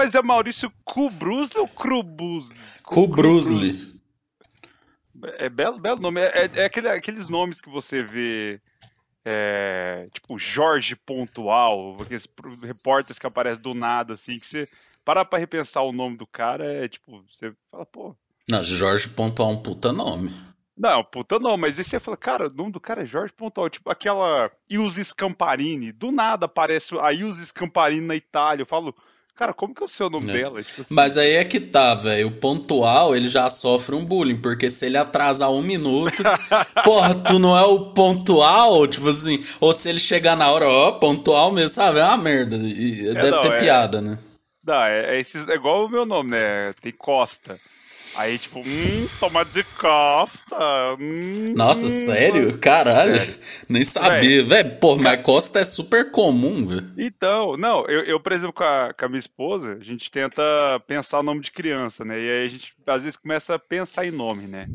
Mas, é Maurício Cubrusli ou Crubus? Cubrusli. É belo, belo nome. É, é, aquele, aqueles nomes que você vê. É, tipo Jorge Pontual, aqueles repórteres que aparecem do nada, assim, que você para pra repensar o nome do cara, é tipo, você fala, pô. Não, Jorge Pontual é um puta nome. Não, puta não, mas aí você fala, cara, o nome do cara é Jorge Pontual, tipo aquela Ilse Scamparini, do nada aparece a Ilse Scamparini na Itália, eu falo, Cara, como que é o seu nome é. dela? Tipo assim... Mas aí é que tá, velho. O pontual, ele já sofre um bullying, porque se ele atrasar um minuto, porra, tu não é o pontual? Tipo assim, ou se ele chegar na hora, ó, pontual mesmo, sabe? É uma merda. E é, deve não, ter é... piada, né? Não, é, é, esses, é igual o meu nome, né? Tem Costa. Aí, tipo, hum, tomate de costa. Hum, Nossa, sério? Caralho. Sério. Nem sabia. Velho, pô, mas costa é super comum, velho. Então, não, eu, eu, por exemplo, com a, com a minha esposa, a gente tenta pensar o nome de criança, né? E aí a gente, às vezes, começa a pensar em nome, né?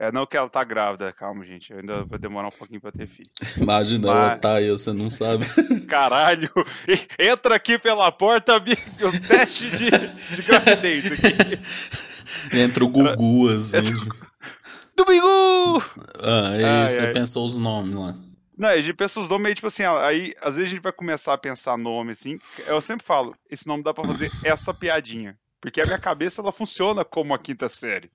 É, não que ela tá grávida, calma, gente. Eu ainda vou demorar um pouquinho pra ter filho. Imagina, Mas... ela tá aí, você não sabe. Caralho! Entra aqui pela porta, o teste de, de gravidez aqui. Entra o Gugu, assim. Domingo! Ah, aí ah, você é. pensou os nomes lá. Não, a gente pensa os nomes aí, tipo assim, aí às vezes a gente vai começar a pensar nome, assim. Eu sempre falo, esse nome dá pra fazer essa piadinha. Porque a minha cabeça, ela funciona como a quinta série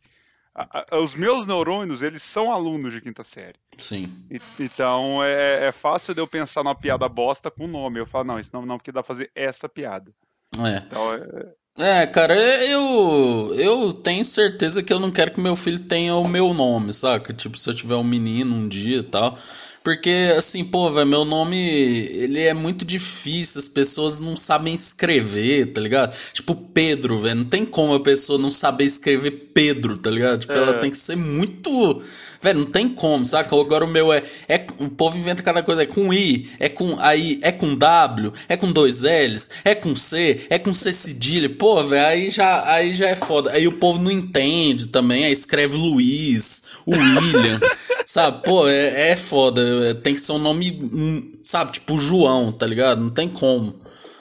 os meus neurônios, eles são alunos de quinta série. Sim. E, então é, é, fácil de eu pensar numa piada bosta com nome. Eu falo, não, isso não, não, porque dá pra fazer essa piada. É. Então é. É, cara, eu eu tenho certeza que eu não quero que meu filho tenha o meu nome, saca? Tipo, se eu tiver um menino um dia e tal. Porque, assim, pô, velho, meu nome, ele é muito difícil, as pessoas não sabem escrever, tá ligado? Tipo, Pedro, velho, não tem como a pessoa não saber escrever Pedro, tá ligado? Tipo, é. ela tem que ser muito. Velho, não tem como, saca? Agora o meu é, é. O povo inventa cada coisa, é com I, é com aí, é com W, é com dois L's, é com C, é com C cedilha. Pô, velho, aí já, aí já é foda. Aí o povo não entende também, aí escreve Luiz, William, sabe? Pô, é, é foda é, tem que ser um nome, hum, sabe, tipo João, tá ligado? Não tem como.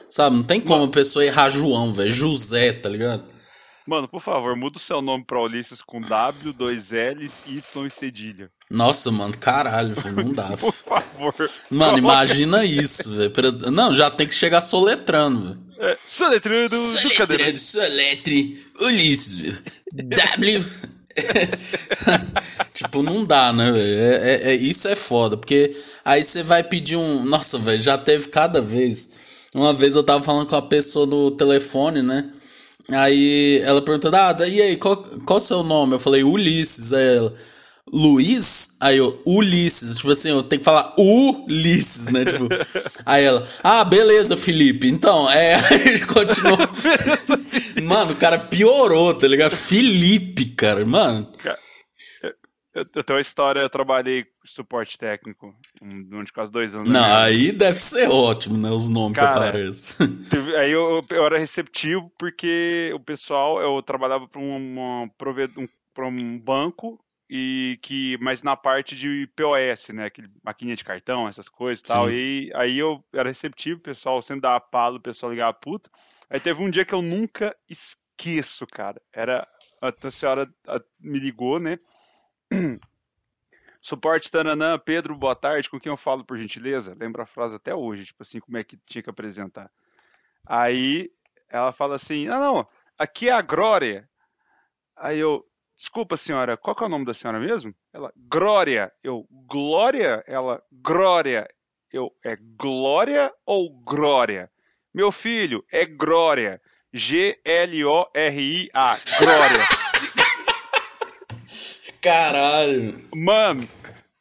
Sabe, não tem como a pessoa errar João, velho. José, tá ligado? Mano, por favor, muda o seu nome pra Ulisses com W, dois L's, Y e cedilha. Nossa, mano, caralho, não dá. por favor. Mano, imagina isso, velho. Não, já tem que chegar soletrando, velho. É, soletrando. Soletrando, soletre. Ulisses, velho. W. tipo, não dá, né, velho? É, é, é, isso é foda, porque aí você vai pedir um. Nossa, velho, já teve cada vez. Uma vez eu tava falando com a pessoa no telefone, né? Aí ela perguntou: Ah, e aí, qual, qual o seu nome? Eu falei: Ulisses. Aí ela. Luiz, aí eu, Ulisses, tipo assim, eu tenho que falar Ulisses, né? Tipo, aí ela, ah, beleza, Felipe. Então, é, aí continuou. mano, o cara piorou, tá ligado? Felipe, cara, mano. Eu, eu tenho uma história, eu trabalhei suporte técnico durante quase dois anos. Não, aí deve ser ótimo, né? Os nomes cara, que aparecem. Aí eu, eu era receptivo porque o pessoal, eu trabalhava para um, um, um banco e que mas na parte de POS, né, aquele maquininha de cartão, essas coisas e tal. E aí eu era receptivo, o pessoal sempre dava palo, o pessoal ligava puta. Aí teve um dia que eu nunca esqueço, cara. Era a senhora me ligou, né? Suporte Taranã, Pedro, boa tarde, com quem eu falo por gentileza? Lembra a frase até hoje, tipo assim, como é que tinha que apresentar. Aí ela fala assim: "Não, não, aqui é a Glória". Aí eu, Desculpa, senhora, qual é o nome da senhora mesmo? Ela, Glória. Eu, Glória? Ela, Glória. Eu, é Glória ou Glória? Meu filho, é Glória. G-L-O-R-I-A. Glória. Caralho. Mano,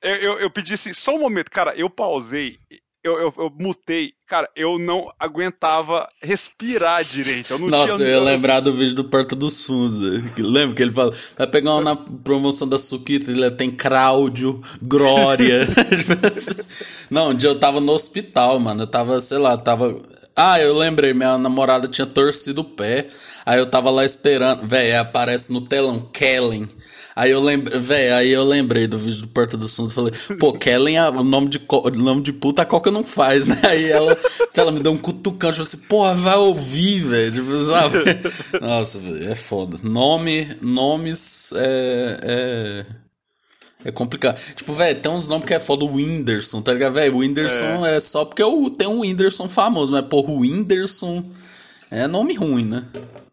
eu, eu, eu pedi assim, só um momento, cara, eu pausei eu, eu, eu, mutei. Cara, eu não aguentava respirar direito. Eu Nossa, eu ia lembrar do vídeo do Porta dos Fundos. Lembra que ele fala? Vai pegar uma na promoção da Suquita, ele tem Cláudio, Glória. não, um dia eu tava no hospital, mano. Eu tava, sei lá, tava. Ah, eu lembrei, minha namorada tinha torcido o pé. Aí eu tava lá esperando. Véi, aparece no telão Kellen. Aí eu lembrei, véi, aí eu lembrei do vídeo do Porta dos Fundos. Falei, pô, Kellen, o nome de, nome de puta a Coca não faz, né? Aí ela, ela me deu um cutucão, tipo assim, porra, vai ouvir, velho. Tipo, sabe? Nossa, é foda. Nome, nomes, é, é é complicado. Tipo, velho, tem uns nomes que é foda. O Whindersson, tá ligado? Velho, o Whindersson é. é. só porque eu, tem um Whindersson famoso, mas, porra, o Whindersson é nome ruim, né?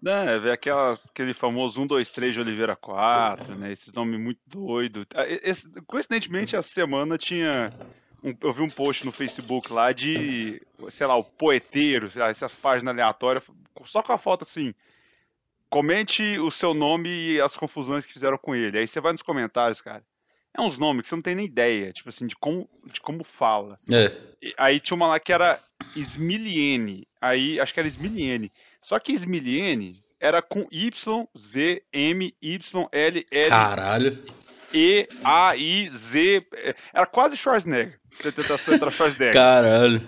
É, velho, aquele famoso 1, 2, 3 de Oliveira 4, né? Esses nomes muito doidos. Ah, coincidentemente, essa semana tinha. Um, eu vi um post no Facebook lá de, sei lá, o poeteiro, lá, essas páginas aleatórias, só com a foto assim. Comente o seu nome e as confusões que fizeram com ele. Aí você vai nos comentários, cara. É uns nomes que você não tem nem ideia, tipo assim, de como, de como fala. É. E, aí tinha uma lá que era Smiliene. Aí, acho que era Smiliene. Só que Smiliene era com Y, Z, M, Y, L, L. Caralho. E, A, I, Z. Era quase Schwarzenegger. Você tentação entrar Schwarzenegger. Caralho.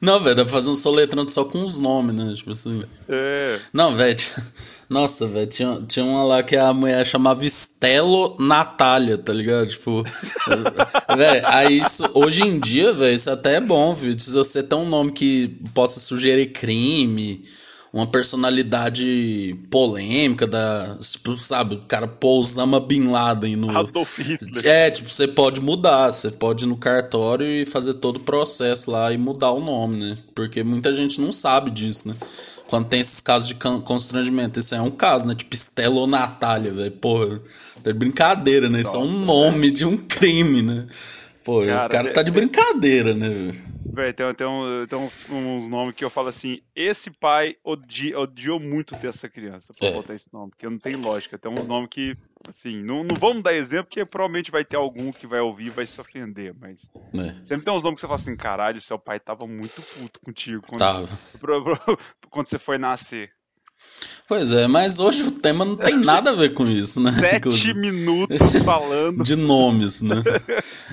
Não, velho, dá pra fazer um soletrando só com os nomes, né? Tipo assim. É. Não, velho. Nossa, velho, tinha, tinha uma lá que a mulher chamava Estelo Natália, tá ligado? Tipo. velho, aí isso. Hoje em dia, velho, isso até é bom, viu? Se você tem um nome que possa sugerir crime uma personalidade polêmica da, tipo, sabe, o cara pô Osama Bin Laden no Adolf Hitler. É, tipo, você pode mudar, você pode ir no cartório e fazer todo o processo lá e mudar o nome, né? Porque muita gente não sabe disso, né? Quando tem esses casos de constrangimento, isso é um caso, né? Tipo Estela ou Natália, velho. Porra, é brincadeira, né? Isso é um nome de um crime, né? Pô, cara, esse cara é, tá de brincadeira, né, velho? Véi, tem, tem, um, tem um, um, nome que eu falo assim: esse pai odi, odiou muito ter essa criança pra é. botar esse nome, porque não tem lógica. Tem um nome que, assim, não, não vamos dar exemplo, porque provavelmente vai ter algum que vai ouvir e vai se ofender, mas. É. Sempre tem uns nomes que você fala assim: caralho, seu pai tava muito puto contigo quando, tava. quando você foi nascer. Pois é, mas hoje o tema não tem nada a ver com isso, né? Sete minutos falando. De nomes, né?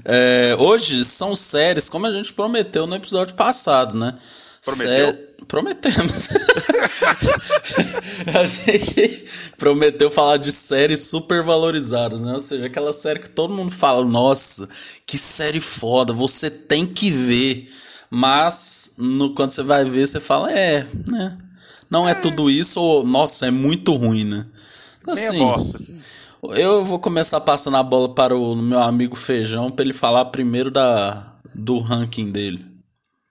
É, hoje são séries, como a gente prometeu no episódio passado, né? Prometeu? Sé... Prometemos. a gente prometeu falar de séries super valorizadas, né? Ou seja, aquela série que todo mundo fala, nossa, que série foda, você tem que ver. Mas no, quando você vai ver, você fala, é, né? Não é tudo isso ou, nossa, é muito ruim, né? Então, assim, eu vou começar passando a bola para o meu amigo Feijão para ele falar primeiro da, do ranking dele.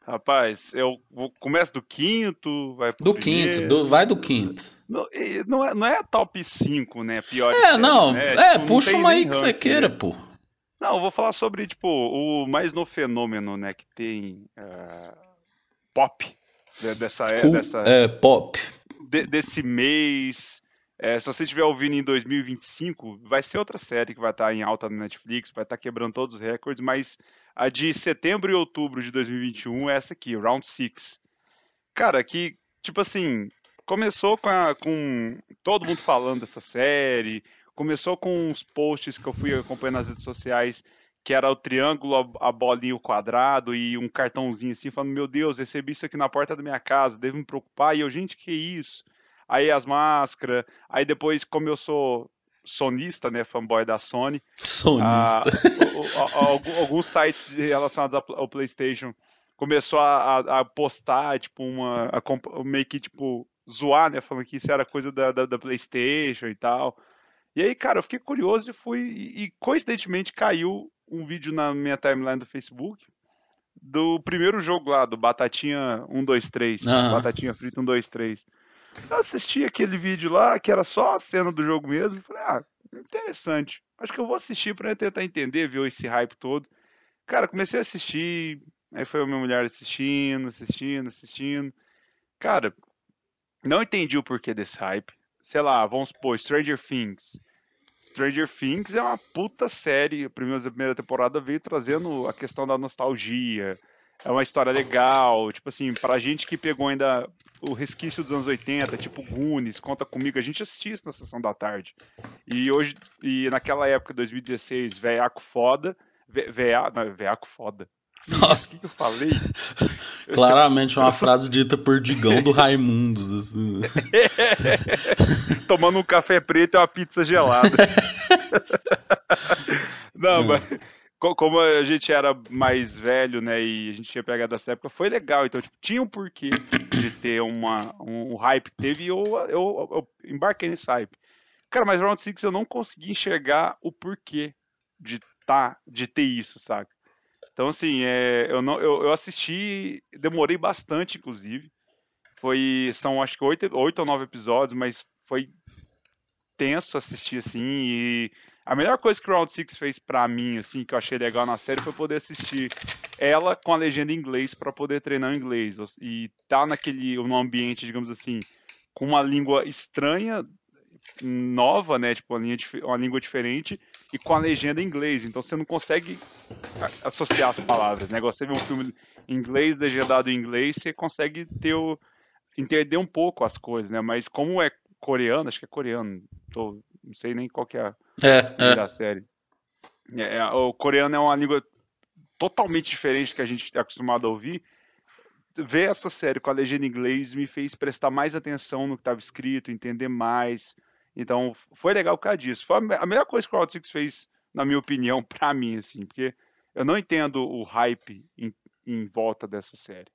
Rapaz, eu começo do quinto, vai pro Do primeiro. quinto, do, vai do quinto. Não, não, é, não é top 5, né? Pior É, não, né? é, tipo, puxa uma aí que você queira, né? pô. Não, eu vou falar sobre, tipo, o mais no fenômeno, né, que tem uh, pop, dessa, cool, dessa é, pop. De, desse mês. É, se você estiver ouvindo em 2025, vai ser outra série que vai estar em alta na Netflix, vai estar quebrando todos os recordes, mas a de setembro e outubro de 2021 é essa aqui, Round 6. Cara, que, tipo assim, começou com, a, com todo mundo falando dessa série, começou com uns posts que eu fui acompanhando nas redes sociais que era o triângulo, a bolinha, o quadrado e um cartãozinho assim, falando: Meu Deus, recebi isso aqui na porta da minha casa, devo me preocupar. E eu, gente, que isso? Aí as máscaras, aí depois, como eu sou sonista, né, fanboy da Sony. Sonista. Ah, alguns sites relacionados ao PlayStation começou a, postar, tipo, uma. Meio que, tipo, zoar, né, falando que isso era coisa da, da, da PlayStation e tal. E aí, cara, eu fiquei curioso e fui. E, coincidentemente caiu um vídeo na minha timeline do Facebook do primeiro jogo lá, do Batatinha 123. Uhum. Batatinha frita 123. Eu assisti aquele vídeo lá, que era só a cena do jogo mesmo, falei, ah, interessante. Acho que eu vou assistir para tentar entender, ver esse hype todo. Cara, comecei a assistir, aí foi a minha mulher assistindo, assistindo, assistindo. Cara, não entendi o porquê desse hype. Sei lá, vamos supor, Stranger Things. Stranger Things é uma puta série. A primeira, temporada veio trazendo a questão da nostalgia. É uma história legal. Tipo assim, pra gente que pegou ainda o resquício dos anos 80, tipo Goonies, Conta Comigo, a gente assistia isso na sessão da tarde. E hoje, e naquela época, 2016, veiaco foda. Ve, vea, não, veiaco foda. Nossa. O que eu falei? Claramente uma frase dita por Digão do Raimundos, assim. Tomando um café preto e uma pizza gelada. Não, mas como a gente era mais velho, né, e a gente tinha pegado essa época, foi legal. Então, tipo, tinha um porquê de ter uma, um, um hype que teve e eu, eu, eu, embarquei nesse hype. Cara, mas Round 6 eu não consegui enxergar o porquê de, tá, de ter isso, saca? Então, assim, é, eu, não, eu, eu assisti, demorei bastante, inclusive. Foi, são acho que oito, oito ou nove episódios, mas foi tenso assistir, assim, e a melhor coisa que o Round 6 fez para mim, assim, que eu achei legal na série, foi poder assistir ela com a legenda em inglês para poder treinar o inglês. E tá naquele, num ambiente, digamos assim, com uma língua estranha, nova, né? Tipo, uma, linha, uma língua diferente e com a legenda em inglês. Então você não consegue associar as palavras, né? Você vê um filme em inglês, legendado em inglês, você consegue ter o, entender um pouco as coisas, né? Mas como é coreano, acho que é coreano, tô, não sei nem qual que é a é, é. da série. É, é, o coreano é uma língua totalmente diferente que a gente é acostumado a ouvir. Ver essa série com a legenda em inglês me fez prestar mais atenção no que estava escrito, entender mais. Então, foi legal por causa disso. Foi a melhor coisa que o Round Six fez, na minha opinião, para mim, assim, porque eu não entendo o hype em, em volta dessa série.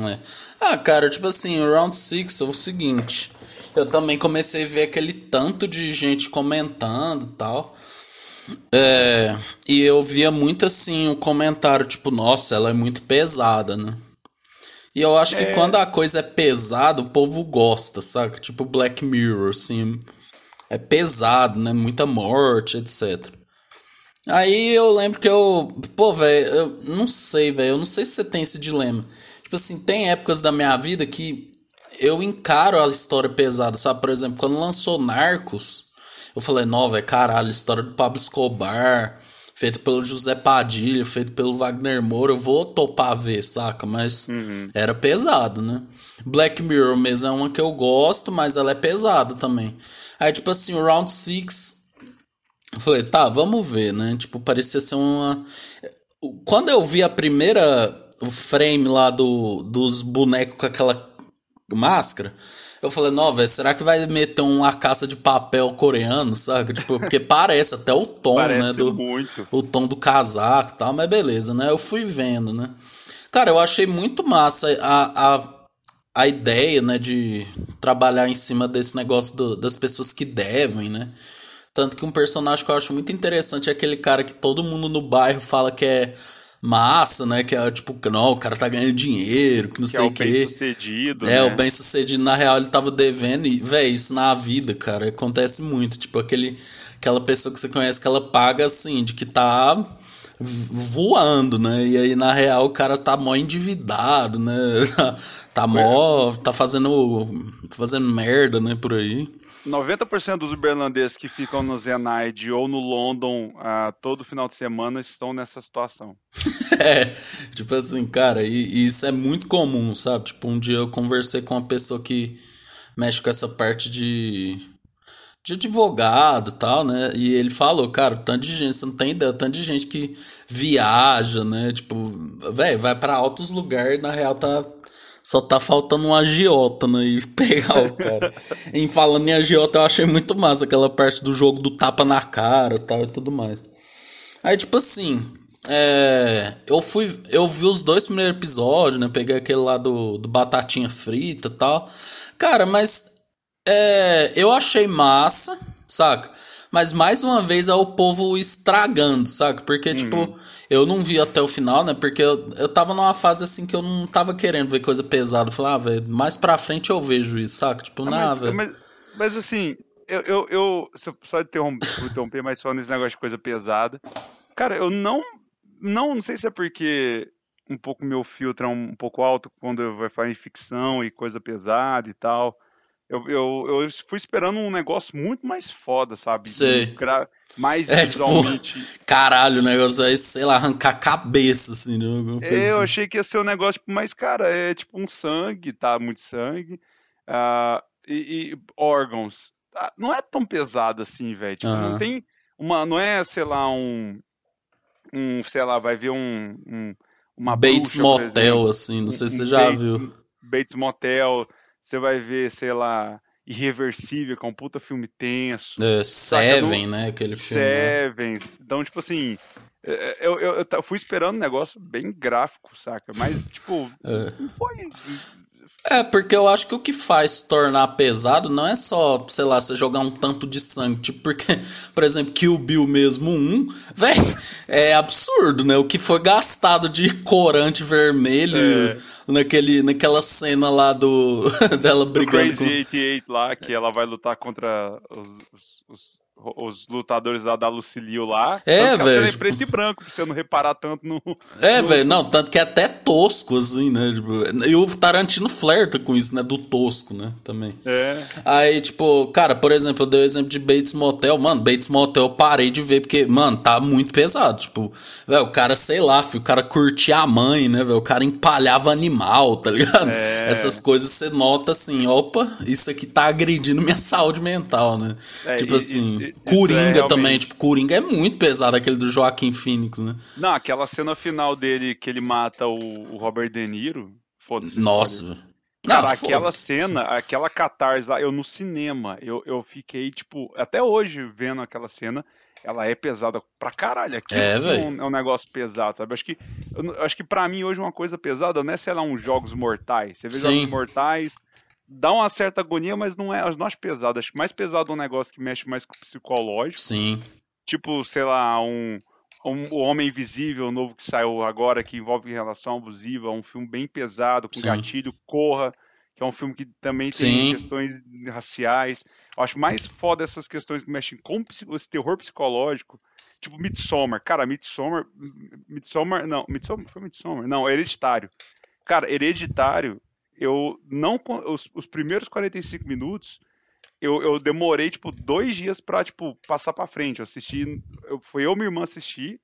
É. Ah, cara, tipo assim, o Round 6 é o seguinte. Eu também comecei a ver aquele tanto de gente comentando tal. É, e eu via muito assim o comentário, tipo, nossa, ela é muito pesada, né? E eu acho é. que quando a coisa é pesada, o povo gosta, saca? Tipo Black Mirror, assim. É pesado, né? Muita morte, etc. Aí eu lembro que eu. Pô, velho, eu não sei, velho. Eu não sei se você tem esse dilema. Tipo assim, tem épocas da minha vida que eu encaro a história pesada, sabe? Por exemplo, quando lançou Narcos, eu falei, não, velho, caralho, história do Pablo Escobar, feito pelo José Padilha, feito pelo Wagner Moura, eu vou topar ver, saca? Mas uhum. era pesado, né? Black Mirror mesmo é uma que eu gosto, mas ela é pesada também. Aí, tipo assim, o Round 6, eu falei, tá, vamos ver, né? Tipo, parecia ser uma. Quando eu vi a primeira o frame lá do, dos bonecos com aquela máscara. Eu falei, não, velho, será que vai meter uma caça de papel coreano, sabe? Tipo, porque parece até o tom, parece né? Do, muito. O tom do casaco e tal, mas beleza, né? Eu fui vendo, né? Cara, eu achei muito massa a, a, a ideia, né, de trabalhar em cima desse negócio do, das pessoas que devem, né? Tanto que um personagem que eu acho muito interessante é aquele cara que todo mundo no bairro fala que é massa, né? Que é tipo, não, o cara tá ganhando dinheiro, que não que sei é o quê. Bem sucedido, é, né? o bem sucedido, na real, ele tava devendo, e, velho, isso na vida, cara, acontece muito. Tipo, aquele, aquela pessoa que você conhece que ela paga assim, de que tá voando, né? E aí, na real, o cara tá mó endividado, né? tá mó. tá fazendo. fazendo merda, né, por aí. 90% dos uberlandeses que ficam no Zenaide ou no London uh, todo final de semana estão nessa situação. é, tipo assim, cara, e, e, isso é muito comum, sabe? Tipo, um dia eu conversei com uma pessoa que mexe com essa parte de, de advogado tal, né? E ele falou, cara, tanto de gente, você não tem ideia, tanto de gente que viaja, né? Tipo, velho, vai para altos lugares, na real tá só tá faltando um agiota, né? E pegar o cara. em falando em agiota, eu achei muito massa aquela parte do jogo do tapa na cara tal e tudo mais. Aí, tipo assim, é, eu fui. Eu vi os dois primeiros episódios, né? Peguei aquele lá do, do Batatinha Frita e tal. Cara, mas. É, eu achei massa, saca? Mas mais uma vez é o povo estragando, saca? Porque, tipo, uhum. tipo eu não vi até o final, né? Porque eu, eu tava numa fase assim que eu não tava querendo ver coisa pesada. Eu falei, ah, velho, mais pra frente eu vejo isso, saca? Tipo, ah, nada, velho. Mas, mas assim, eu, eu, eu só interromper, interromper, mas só nesse negócio de coisa pesada. Cara, eu não. Não, não sei se é porque um pouco meu filtro é um, um pouco alto quando vai falar em ficção e coisa pesada e tal. Eu, eu, eu fui esperando um negócio muito mais foda, sabe? Sei. Mais é, tipo, visualmente. Tipo, caralho, o negócio aí, sei lá, arrancar a cabeça, assim. Né? É, eu achei que ia ser um negócio, tipo, mas, cara, é tipo um sangue, tá? Muito sangue. Uh, e, e, órgãos. Ah, não é tão pesado assim, velho. Tipo, uhum. não tem uma. Não é, sei lá, um. um, sei lá, vai ver um, um uma Bates bruxa, Motel, assim, não sei um, se você já Bates, viu. Bates Motel, você vai ver, sei lá, Irreversível, que é um puta filme tenso. É, Seven, não... né? Aquele filme. Seven. Então, tipo assim, é, é, eu, eu, eu, fui esperando um negócio bem gráfico, saca? Mas, tipo, é. não foi é, porque eu acho que o que faz tornar pesado não é só, sei lá, você jogar um tanto de sangue. Tipo, porque, por exemplo, Kill Bill mesmo um, velho, é absurdo, né? O que foi gastado de corante vermelho é. naquele, naquela cena lá do. dela brigando com. 88 lá, que ela vai lutar contra os, os, os lutadores lá da Lucilio lá. É, velho. É tipo... preto e branco, pra você não reparar tanto no. É, no... velho, não, tanto que é até tosco, assim, né? Tipo, e o Tarantino flerta com isso, né? Do tosco, né? Também. É. Aí, tipo, cara, por exemplo, eu dei o exemplo de Bates Motel. Mano, Bates Motel eu parei de ver, porque, mano, tá muito pesado. Tipo, velho, o cara, sei lá, filho, o cara curtia a mãe, né, velho? O cara empalhava animal, tá ligado? É. Essas coisas você nota assim, opa, isso aqui tá agredindo minha saúde mental, né? É, tipo e, assim. E, Coringa é também, tipo, Coringa é muito pesado, aquele do Joaquim Phoenix, né? Não, aquela cena final dele que ele mata o, o Robert De Niro. Foda-se. Nossa. Cara, Não, aquela cena, aquela catarse lá, eu no cinema, eu, eu fiquei, tipo, até hoje vendo aquela cena, ela é pesada pra caralho. Aqui é, é, um, é um negócio pesado, sabe? Acho que, eu, acho que pra mim hoje uma coisa pesada não é, sei lá, uns jogos mortais. Você vê Sim. jogos mortais, dá uma certa agonia, mas não é, não acho pesado. Acho que mais pesado é um negócio que mexe mais com o psicológico. Sim. Tipo, sei lá, um, um O Homem Invisível, novo que saiu agora, que envolve relação abusiva, um filme bem pesado, com Sim. gatilho, Corra, que é um filme que também tem Sim. questões raciais. Eu acho mais foda essas questões que mexem com esse terror psicológico. Tipo Midsommar. Cara, Midsommar. Midsommar. Não, Midsommar foi Midsommar. Não, Hereditário. Cara, Hereditário eu não. Os, os primeiros 45 minutos, eu, eu demorei, tipo, dois dias pra, tipo, passar pra frente. Eu assisti. Eu, foi eu e minha irmã assistir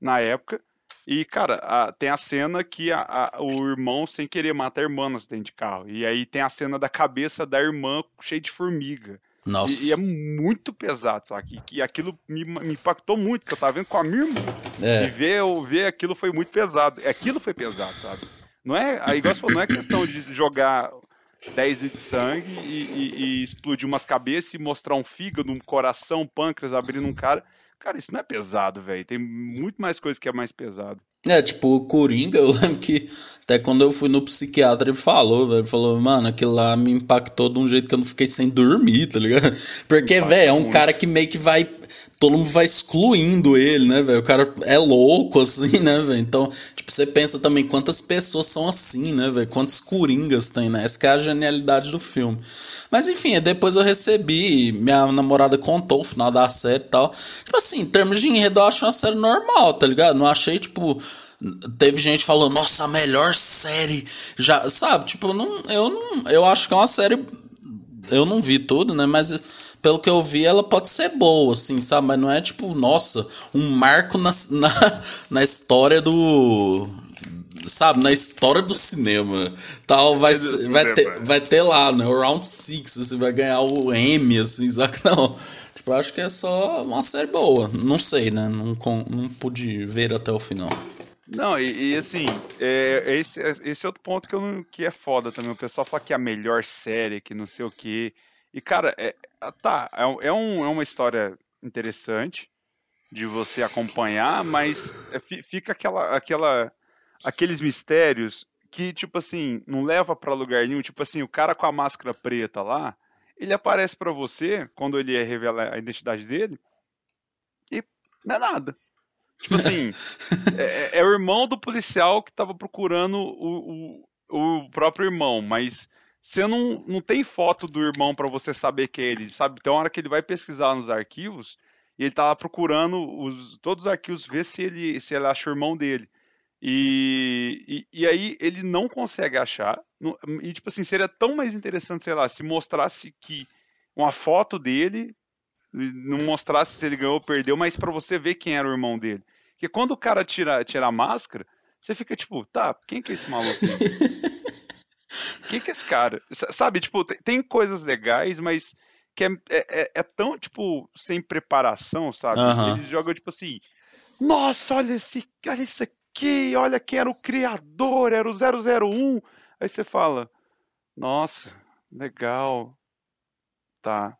na época. E, cara, a, tem a cena que a, a, o irmão, sem querer, mata a irmã no acidente de carro. E aí tem a cena da cabeça da irmã cheia de formiga. Nossa. E, e é muito pesado, sabe? E, e aquilo me, me, impactou muito, porque eu tava vendo com a minha irmã. É. E ver, ver aquilo foi muito pesado. Aquilo foi pesado, sabe? Não é, aí igual falou, não é questão de jogar 10 litros de sangue e, e, e, explodir umas cabeças e mostrar um fígado, um coração, um pâncreas abrindo um cara. Cara, isso não é pesado, velho. Tem muito mais coisa que é mais pesado. É, tipo, o Coringa, eu lembro que até quando eu fui no psiquiatra ele falou, velho, falou, mano, aquilo lá me impactou de um jeito que eu não fiquei sem dormir, tá ligado? Porque, velho, é um cara que meio que vai todo mundo vai excluindo ele, né, velho? O cara é louco, assim, né, velho? Então, tipo, você pensa também quantas pessoas são assim, né, velho? Quantos coringas tem, né? Essa é a genialidade do filme. Mas, enfim, depois eu recebi, minha namorada contou o final da série e tal. Tipo assim, em termos de enredo, eu acho uma série normal, tá ligado? Não achei, tipo teve gente falando, nossa, a melhor série. Já, sabe, tipo, não, eu não. Eu acho que é uma série. Eu não vi tudo, né? Mas pelo que eu vi, ela pode ser boa, assim, sabe? Mas não é tipo, nossa, um marco na, na, na história do. Sabe, na história do cinema. Tal, vai, vai, ter, vai ter lá, né? O Round 6, você vai ganhar o M, assim, sabe? Não. Tipo, acho que é só uma série boa. Não sei, né? Não, não pude ver até o final. Não, e, e assim, é, esse, esse é outro ponto que, eu não, que é foda também. O pessoal fala que é a melhor série, que não sei o quê. E, cara, é, ah, tá, é, é, um, é uma história interessante de você acompanhar, mas é, fica aquela, aquela, aqueles mistérios que, tipo assim, não leva para lugar nenhum. Tipo assim, o cara com a máscara preta lá, ele aparece para você quando ele revela a identidade dele e não é nada. Tipo assim, é, é, é, o irmão do policial que tava procurando o, o, o próprio irmão, mas você não, não tem foto do irmão para você saber que é ele, sabe? Tem uma hora que ele vai pesquisar nos arquivos ele tá lá procurando os, todos os arquivos, ver se ele, se ele acha o irmão dele. E, e, e, aí ele não consegue achar. E tipo assim, seria tão mais interessante, sei lá, se mostrasse que uma foto dele, não mostrasse se ele ganhou ou perdeu, mas para você ver quem era o irmão dele. Porque quando o cara tira, tira a máscara, você fica tipo, tá, quem que é esse maluco? Quem que é esse cara? Sabe, tipo, tem, tem coisas legais, mas que é, é, é, é, tão, tipo, sem preparação, sabe? Uhum. Eles jogam, tipo assim, Nossa, olha, esse, olha isso aqui, olha quem era o criador, era o 001. Aí você fala, nossa, legal, tá,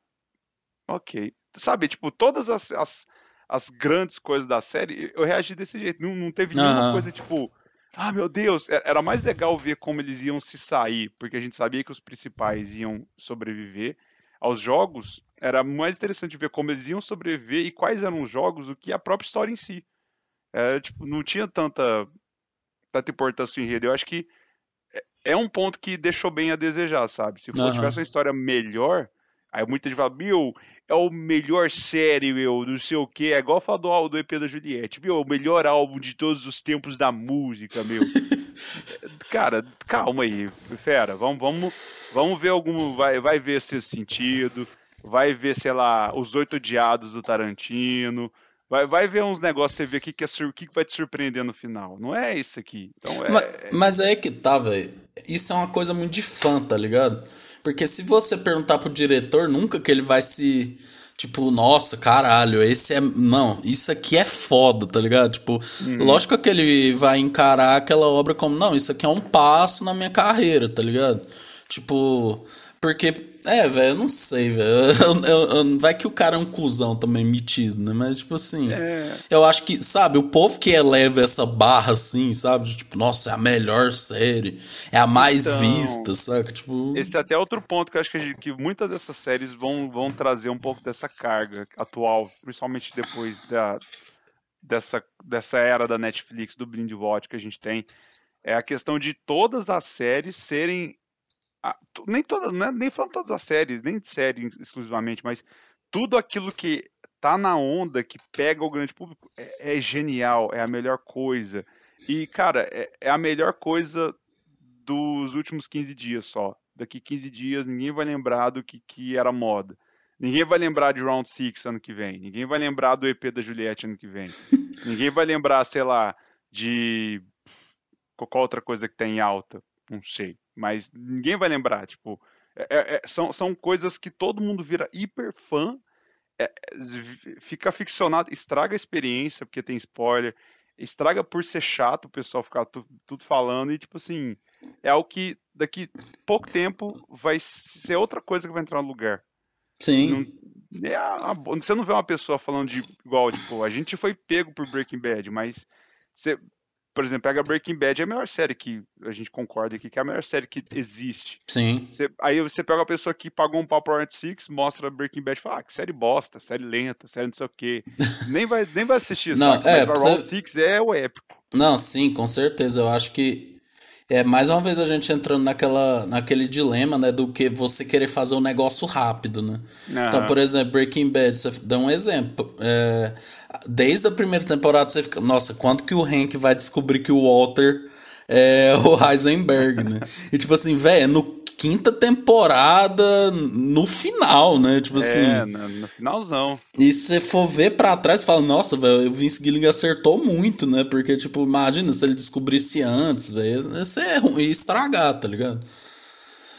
ok. Sabe, tipo, todas as, as, as grandes coisas da série, eu reagi desse jeito. Não, não teve nenhuma coisa tipo, ah, meu Deus, é, era mais legal ver como eles iam se sair, porque a gente sabia que os principais iam sobreviver aos jogos. Era mais interessante ver como eles iam sobreviver e quais eram os jogos do que a própria história em si. É, tipo, não tinha tanta, tanta importância em enredo. Eu acho que é, é um ponto que deixou bem a desejar, sabe? Se uhum. tivesse uma história melhor, aí muita gente fala, meu, é o melhor série, meu, não sei o que. É igual falar do, do EP da Juliette, meu, o melhor álbum de todos os tempos da música, meu. Cara, calma aí, fera, vamos, vamos, vamos ver algum. Vai, vai ver esse sentido, vai ver, sei lá, os oito odiados do Tarantino. Vai, vai ver uns negócios, você vê o que, que, é, que, que vai te surpreender no final. Não é isso aqui. Então é... mas, mas é que tá, velho. Isso é uma coisa muito de fã, tá ligado? Porque se você perguntar pro diretor, nunca que ele vai se. Tipo, nossa, caralho, esse é. Não, isso aqui é foda, tá ligado? Tipo, uhum. lógico que ele vai encarar aquela obra como, não, isso aqui é um passo na minha carreira, tá ligado? Tipo, porque é, velho, eu não sei, velho. Vai que o cara é um cuzão também metido, né? Mas, tipo assim, é. eu acho que, sabe, o povo que eleva essa barra assim, sabe? Tipo, nossa, é a melhor série, é a mais então, vista, sabe? Tipo... Esse é até outro ponto que eu acho que, que muitas dessas séries vão, vão trazer um pouco dessa carga atual, principalmente depois da, dessa, dessa era da Netflix, do Blind Watch que a gente tem. É a questão de todas as séries serem nem toda, é nem falando todas as séries, nem de série exclusivamente, mas tudo aquilo que tá na onda, que pega o grande público, é, é genial, é a melhor coisa. E, cara, é, é, a melhor coisa dos últimos 15 dias só. Daqui 15 dias ninguém vai lembrar do que, que era moda. Ninguém vai lembrar de Round 6 ano que vem. Ninguém vai lembrar do EP da Juliette ano que vem. ninguém vai lembrar, sei lá, de qualquer outra coisa que tem em alta. Não sei mas ninguém vai lembrar, tipo, é, é, são, são coisas que todo mundo vira hiper fã, é, fica ficcionado, estraga a experiência porque tem spoiler, estraga por ser chato o pessoal ficar tu, tudo falando e tipo assim, é algo que daqui pouco tempo vai ser outra coisa que vai entrar no lugar. Sim. Não, é a, você não vê uma pessoa falando de igual, tipo, a gente foi pego por Breaking Bad, mas você, por exemplo, pega Breaking Bad, é a melhor série que a gente concorda aqui, que é a melhor série que existe. Sim. Você, aí você pega uma pessoa que pagou um pau pro Art Six, mostra Breaking Bad e fala, ah, que série bosta, série lenta, série não sei o quê. nem, vai, nem vai assistir, não, sabe? É, Mas. Round Six é o épico. Não, sim, com certeza. Eu acho que é mais uma vez a gente entrando naquela, naquele dilema, né, do que você querer fazer um negócio rápido, né? Uhum. Então, por exemplo, Breaking Bad, você dá um exemplo. É, desde a primeira temporada você fica, nossa, quanto que o Hank vai descobrir que o Walter é o Heisenberg, né? e tipo assim, velho, no quinta temporada no final, né? Tipo assim. É, no, no finalzão. E se você for ver pra trás, fala, nossa, velho, o Vince Gilligan acertou muito, né? Porque, tipo, imagina se ele descobrisse antes, velho. Isso é ruim, ia estragar, tá ligado?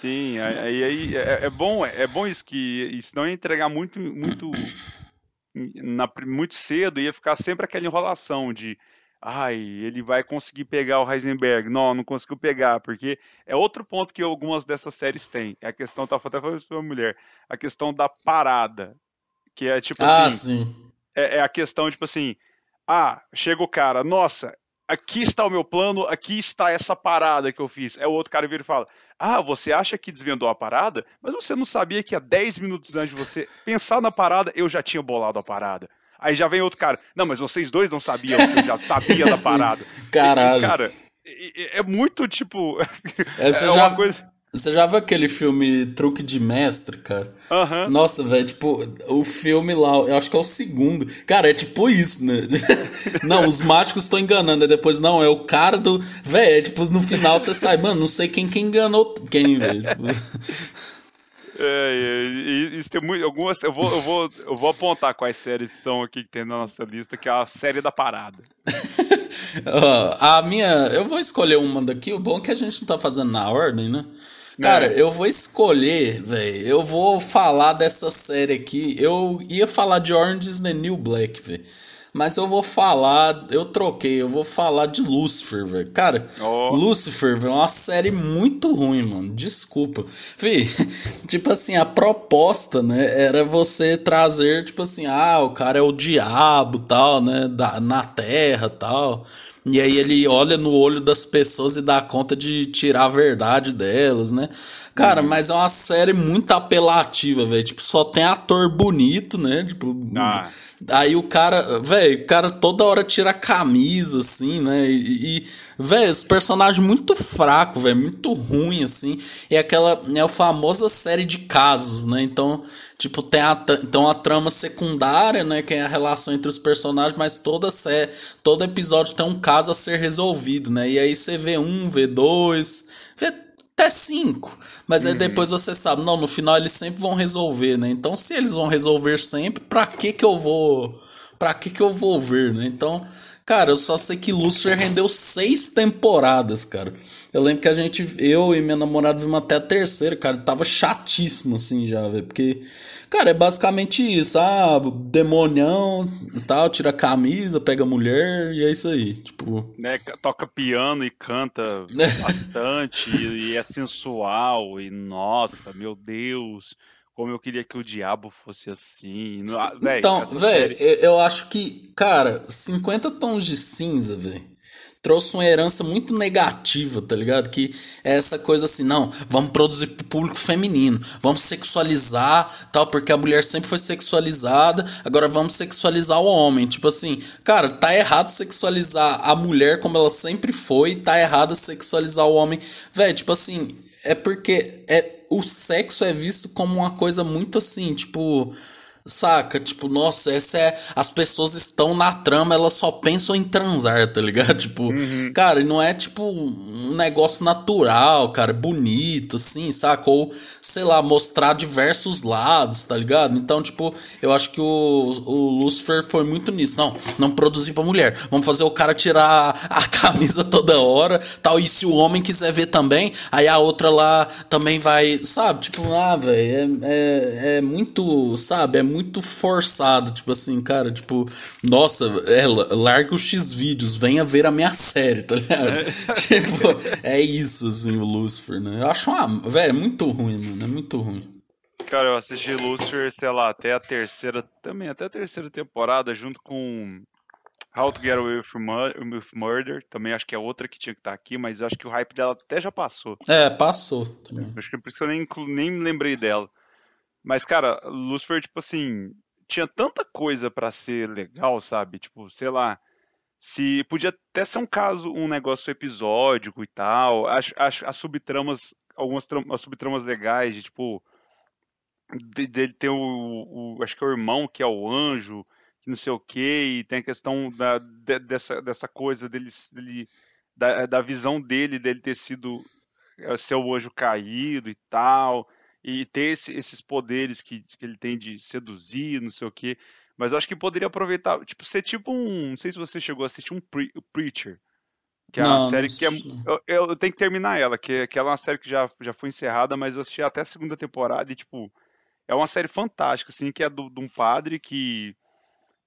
Sim, aí, aí é, é, bom, é bom isso que isso não ia entregar muito, muito, na, muito cedo, ia ficar sempre aquela enrolação de ai, ele vai conseguir pegar o Heisenberg. Não, não conseguiu pegar, porque é outro ponto que algumas dessas séries têm. É a questão, tá até falando para mulher, a questão da parada. Que é tipo ah, assim. Sim. É, é a questão, tipo assim, ah, chega o cara, nossa, aqui está o meu plano, aqui está essa parada que eu fiz. É o outro cara vira e fala: Ah, você acha que desvendou a parada? Mas você não sabia que há 10 minutos antes de você pensar na parada, eu já tinha bolado a parada. Aí já vem outro cara. Não, mas vocês dois não sabiam eu já sabia da parada. Caralho. E, cara, é, é, muito tipo. Essa é já... uma coisa. Você já viu aquele filme Truque de Mestre, cara? Uhum. Nossa, velho, tipo, o filme lá, eu acho que é o segundo. Cara, é tipo isso, né? não, os mágicos estão enganando, aí depois, não, é o cara do. Velho, é tipo, no final você sai, mano, não sei quem que enganou quem, velho. Tipo... É, é, isso tem muito, algumas. Eu vou, eu, vou, eu vou apontar quais séries são aqui que tem na nossa lista, que é a série da parada. a minha. Eu vou escolher uma daqui. O bom é que a gente não tá fazendo na ordem, né? Cara, é. eu vou escolher, velho. Eu vou falar dessa série aqui. Eu ia falar de Orange is the New Black, velho. Mas eu vou falar, eu troquei, eu vou falar de Lucifer, velho. Cara, oh. Lucifer, velho, é uma série muito ruim, mano. Desculpa. Fih, tipo assim, a proposta, né, era você trazer, tipo assim, ah, o cara é o diabo, tal, né, da, na terra, tal. E aí ele olha no olho das pessoas e dá conta de tirar a verdade delas, né? Cara, uhum. mas é uma série muito apelativa, velho. Tipo, só tem ator bonito, né? Tipo, ah. aí o cara, velho, o cara toda hora tira a camisa, assim, né? E, e velho, os personagens muito fraco, velho, muito ruim, assim. E aquela, é a famosa série de casos, né? Então, Tipo, tem a, então a trama secundária, né? Que é a relação entre os personagens, mas toda sé, todo episódio tem um caso a ser resolvido, né? E aí você vê um, vê dois, vê até cinco. Mas uhum. aí depois você sabe, não, no final eles sempre vão resolver, né? Então, se eles vão resolver sempre, pra que que eu vou. Pra que que eu vou ver, né? Então, cara, eu só sei que Lucifer rendeu seis temporadas, cara. Eu lembro que a gente, eu e minha namorada vimos até a terceira, cara. Tava chatíssimo assim já, velho. Porque, cara, é basicamente isso. Ah, demonião e tal, tira a camisa, pega a mulher e é isso aí. Tipo. Né, toca piano e canta bastante e, é sensual. E nossa, meu Deus como eu queria que o diabo fosse assim. Véio, então, velho, série... eu acho que, cara, 50 tons de cinza, velho trouxe uma herança muito negativa, tá ligado? Que é essa coisa assim, não, vamos produzir pro público feminino, vamos sexualizar, tal, porque a mulher sempre foi sexualizada, agora vamos sexualizar o homem. Tipo assim, cara, tá errado sexualizar a mulher como ela sempre foi, tá errado sexualizar o homem. Velho, tipo assim, é porque é o sexo é visto como uma coisa muito assim, tipo, Saca? Tipo, nossa, essa é. As pessoas estão na trama, elas só pensam em transar, tá ligado? Tipo, uhum. cara, não é tipo um negócio natural, cara, bonito, assim, saca? Ou, sei lá, mostrar diversos lados, tá ligado? Então, tipo, eu acho que o, o Lucifer foi muito nisso. Não, não produzir pra mulher. Vamos fazer o cara tirar a camisa toda hora, tal. E se o homem quiser ver também, aí a outra lá também vai, sabe? Tipo, ah, velho, é, é, é muito, sabe? É muito muito forçado, tipo assim, cara, tipo, nossa, é, larga os X vídeos, venha ver a minha série, tá ligado? É. tipo, é isso, assim, o Lucifer, né? Eu acho uma, velho, é muito ruim, mano, é muito ruim. Cara, eu assisti Lucifer, sei lá, até a terceira, também, até a terceira temporada, junto com How to Get Away with Murder, também acho que é outra que tinha que estar tá aqui, mas acho que o hype dela até já passou. É, passou também. Acho que por isso que eu nem, nem me lembrei dela. Mas, cara, Lucifer, tipo assim, tinha tanta coisa para ser legal, sabe? Tipo, sei lá. Se podia até ser um caso, um negócio episódico e tal. As, as, as subtramas, algumas as subtramas legais, de tipo. Dele de, ter o, o, Acho que é o irmão que é o anjo, que não sei o que, e tem a questão da, de, dessa, dessa coisa dele. dele da, da visão dele, dele ter sido. Eh, ser o anjo caído e tal e ter esse, esses poderes que, que ele tem de seduzir, não sei o quê. Mas eu acho que poderia aproveitar, tipo, ser tipo um. Não sei se você chegou a assistir um Pre Preacher. Que é não, uma série que é. Eu, eu, tenho que terminar ela, que, que ela é uma série que já, já foi encerrada, mas eu assisti até a segunda temporada e, tipo, é uma série fantástica, assim, que é do, de um padre que.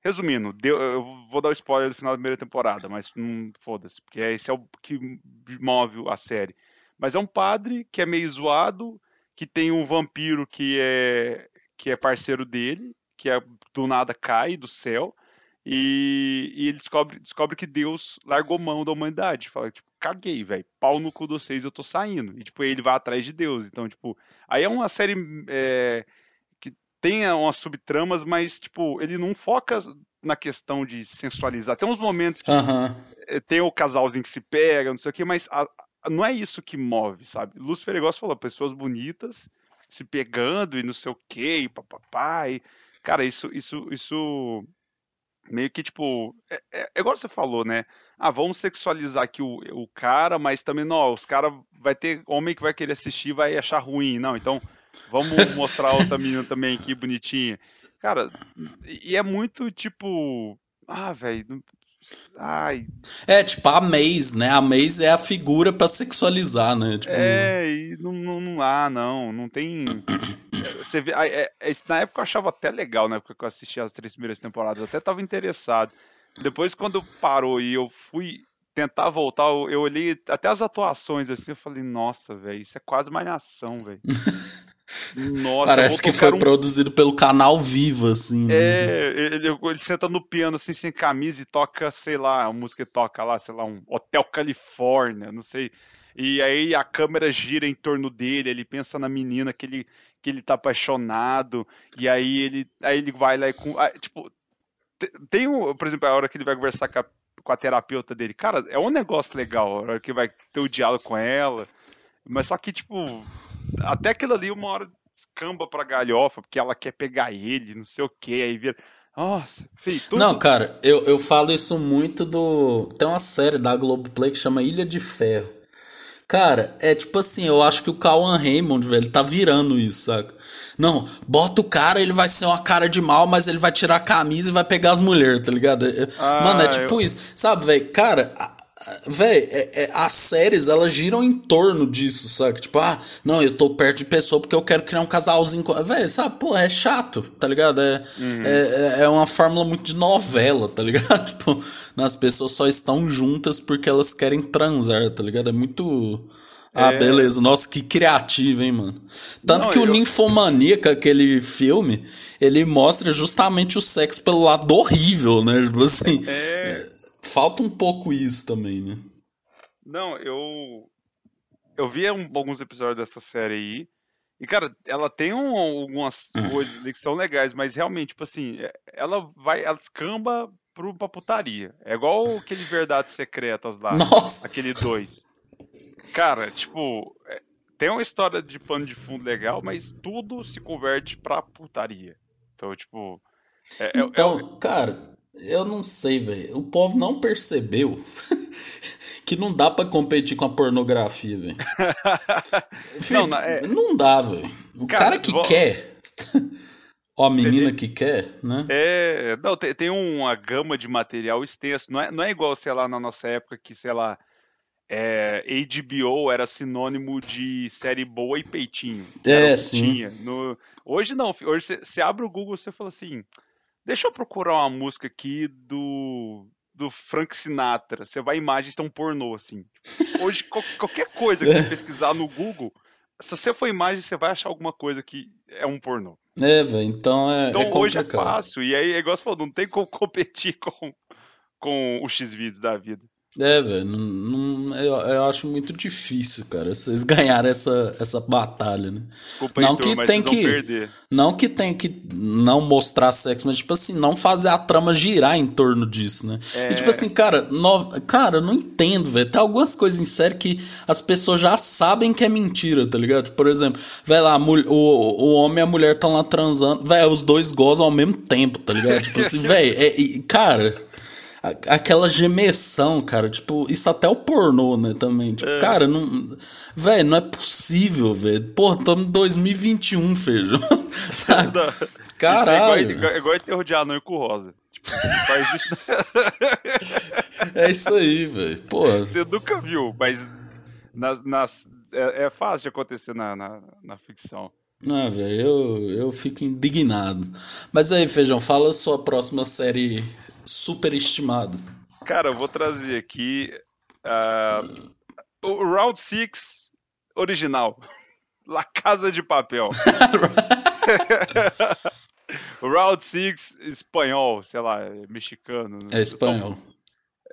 Resumindo, deu, eu vou dar o spoiler do final da primeira temporada, mas não foda-se, porque esse é o que move a série. Mas é um padre que é meio zoado, que tem um vampiro que é que é parceiro dele, que é, do nada cai do céu, e, e, ele descobre, descobre que Deus largou mão da humanidade. Fala, tipo, caguei, velho. Pau no cu de vocês, eu tô saindo. E, tipo, ele vai atrás de Deus. Então, tipo, aí é uma série é, que tem umas subtramas, mas, tipo, ele não foca na questão de sensualizar. Tem uns momentos que uhum. tem o casalzinho que se pega, não sei o que, mas a, não é isso que move, sabe? Lúcifer, você falou, pessoas bonitas se pegando e não sei o que, e papapá. E, cara, isso, isso, isso meio que tipo. É, é, é igual você falou, né? Ah, vamos sexualizar aqui o, o cara, mas também não, os caras vai ter homem que vai querer assistir vai achar ruim, não. Então, vamos mostrar outra menina também aqui bonitinha. Cara, e é muito tipo. Ah, velho, Ai. É, tipo, a Maze, né? A Maze é a figura para sexualizar, né? Tipo... É, e não, não, não há, não. Não tem. Você vê, é, é, na época eu achava até legal, na época que eu assisti as três primeiras temporadas, eu até tava interessado. Depois, quando parou e eu fui tentar voltar, eu, eu olhei até as atuações assim, eu falei, nossa, velho, isso é quase malhação, velho. Nossa, Parece que foi um... produzido pelo canal Viva, assim. Né? É, ele, ele, senta no piano assim, sem camisa e toca, sei lá, a música toca lá, sei lá, um Hotel Califórnia, não sei. E aí a câmera gira em torno dele, ele pensa na menina que ele, que ele tá apaixonado, e aí ele, aí ele vai lá e com. Tipo, tem um, por exemplo, a hora que ele vai conversar com a, com a terapeuta dele, cara, é um negócio legal, a hora que vai ter o diálogo com ela, mas só que, tipo, até aquilo ali uma hora escamba pra galhofa, porque ela quer pegar ele, não sei o que, aí vira. Nossa, filho, tudo... Não, cara, eu, eu falo isso muito do. Tem uma série da Globoplay que chama Ilha de Ferro. Cara, é tipo assim, eu acho que o Cauan Raymond, velho, tá virando isso, saca? Não, bota o cara, ele vai ser uma cara de mal, mas ele vai tirar a camisa e vai pegar as mulheres, tá ligado? Ah, Mano, é tipo eu... isso. Sabe, velho? Cara, Véi, é, é, as séries elas giram em torno disso, sabe? Tipo, ah, não, eu tô perto de pessoa porque eu quero criar um casalzinho. Véi, sabe? Pô, é chato, tá ligado? É, uhum. é, é uma fórmula muito de novela, tá ligado? Tipo, as pessoas só estão juntas porque elas querem transar, tá ligado? É muito. Ah, é... beleza. Nossa, que criativo, hein, mano. Tanto não, que eu... o Ninfomaníaca, aquele filme, ele mostra justamente o sexo pelo lado horrível, né? Tipo assim. É... Falta um pouco isso também, né? Não, eu. Eu vi um, alguns episódios dessa série aí. E, cara, ela tem um, algumas hum. coisas ali que são legais, mas realmente, tipo assim, é, ela vai, ela escamba pro, pra putaria. É igual aquele Verdades Secretas lá. Nossa! Aquele dois. Cara, tipo, é, tem uma história de pano de fundo legal, mas tudo se converte pra putaria. Então, tipo. É, é então, é, cara, eu não sei, velho. O povo não percebeu que não dá para competir com a pornografia, velho. não, é... não dá, velho. O cara, cara que vou... quer. Ó, a menina que quer, né? É, não, tem, tem, uma gama de material extenso. Não é, não é igual, sei lá, na nossa época que, sei lá, é, HBO era sinônimo de série boa e peitinho. É, sim. No, hoje não. Hoje você abre o Google e você fala assim Deixa eu procurar uma música aqui do do Frank Sinatra. Você vai imagens tão pornô assim. Hoje qualquer coisa que você pesquisar no Google, se você for imagem, você vai achar alguma coisa que é um pornô. É, velho, então é Então é hoje é fácil e aí é igual você falou, não tem como competir com com os X-vídeos da vida. É, velho, eu, eu, acho muito difícil, cara, vocês ganharem essa, essa batalha, né? Desculpa, não que tem que perder. não que tem que não mostrar sexo, mas tipo assim, não fazer a trama girar em torno disso, né? É... E tipo assim, cara, no, cara, eu não entendo, velho. Tem algumas coisas em série que as pessoas já sabem que é mentira, tá ligado? Por exemplo, vai lá, o, o homem e a mulher estão lá transando, velho, os dois gozam ao mesmo tempo, tá ligado? Tipo assim, velho, é, cara, aquela gemessão, cara, tipo, isso até o pornô, né, também. Tipo, é. cara, não. Velho, não é possível, velho. Pô, estamos em 2021, feijão. Sabe? Caralho. É igual, é igual de anão com rosa. Tipo, faz isso. é isso aí, velho. Pô. Você nunca viu, mas nas, nas, é, é fácil de acontecer na, na, na ficção. Não, velho, eu, eu fico indignado. Mas aí, Feijão, fala a sua próxima série superestimado? Cara, eu vou trazer aqui uh, o Round 6 original. La Casa de Papel. Round 6 espanhol, sei lá, mexicano. É espanhol.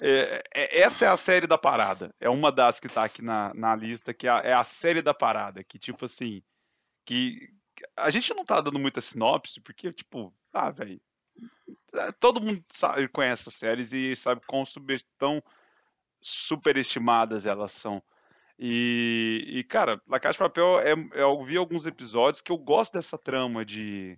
É, é, essa é a série da parada. É uma das que tá aqui na, na lista, que é a, é a série da parada. Que, tipo assim, que a gente não tá dando muita sinopse, porque, tipo, ah, velho, é, todo mundo sabe, conhece essas séries e sabe quão super, tão superestimadas elas são. E, e cara, La Casa de Papel, é, eu vi alguns episódios que eu gosto dessa trama de,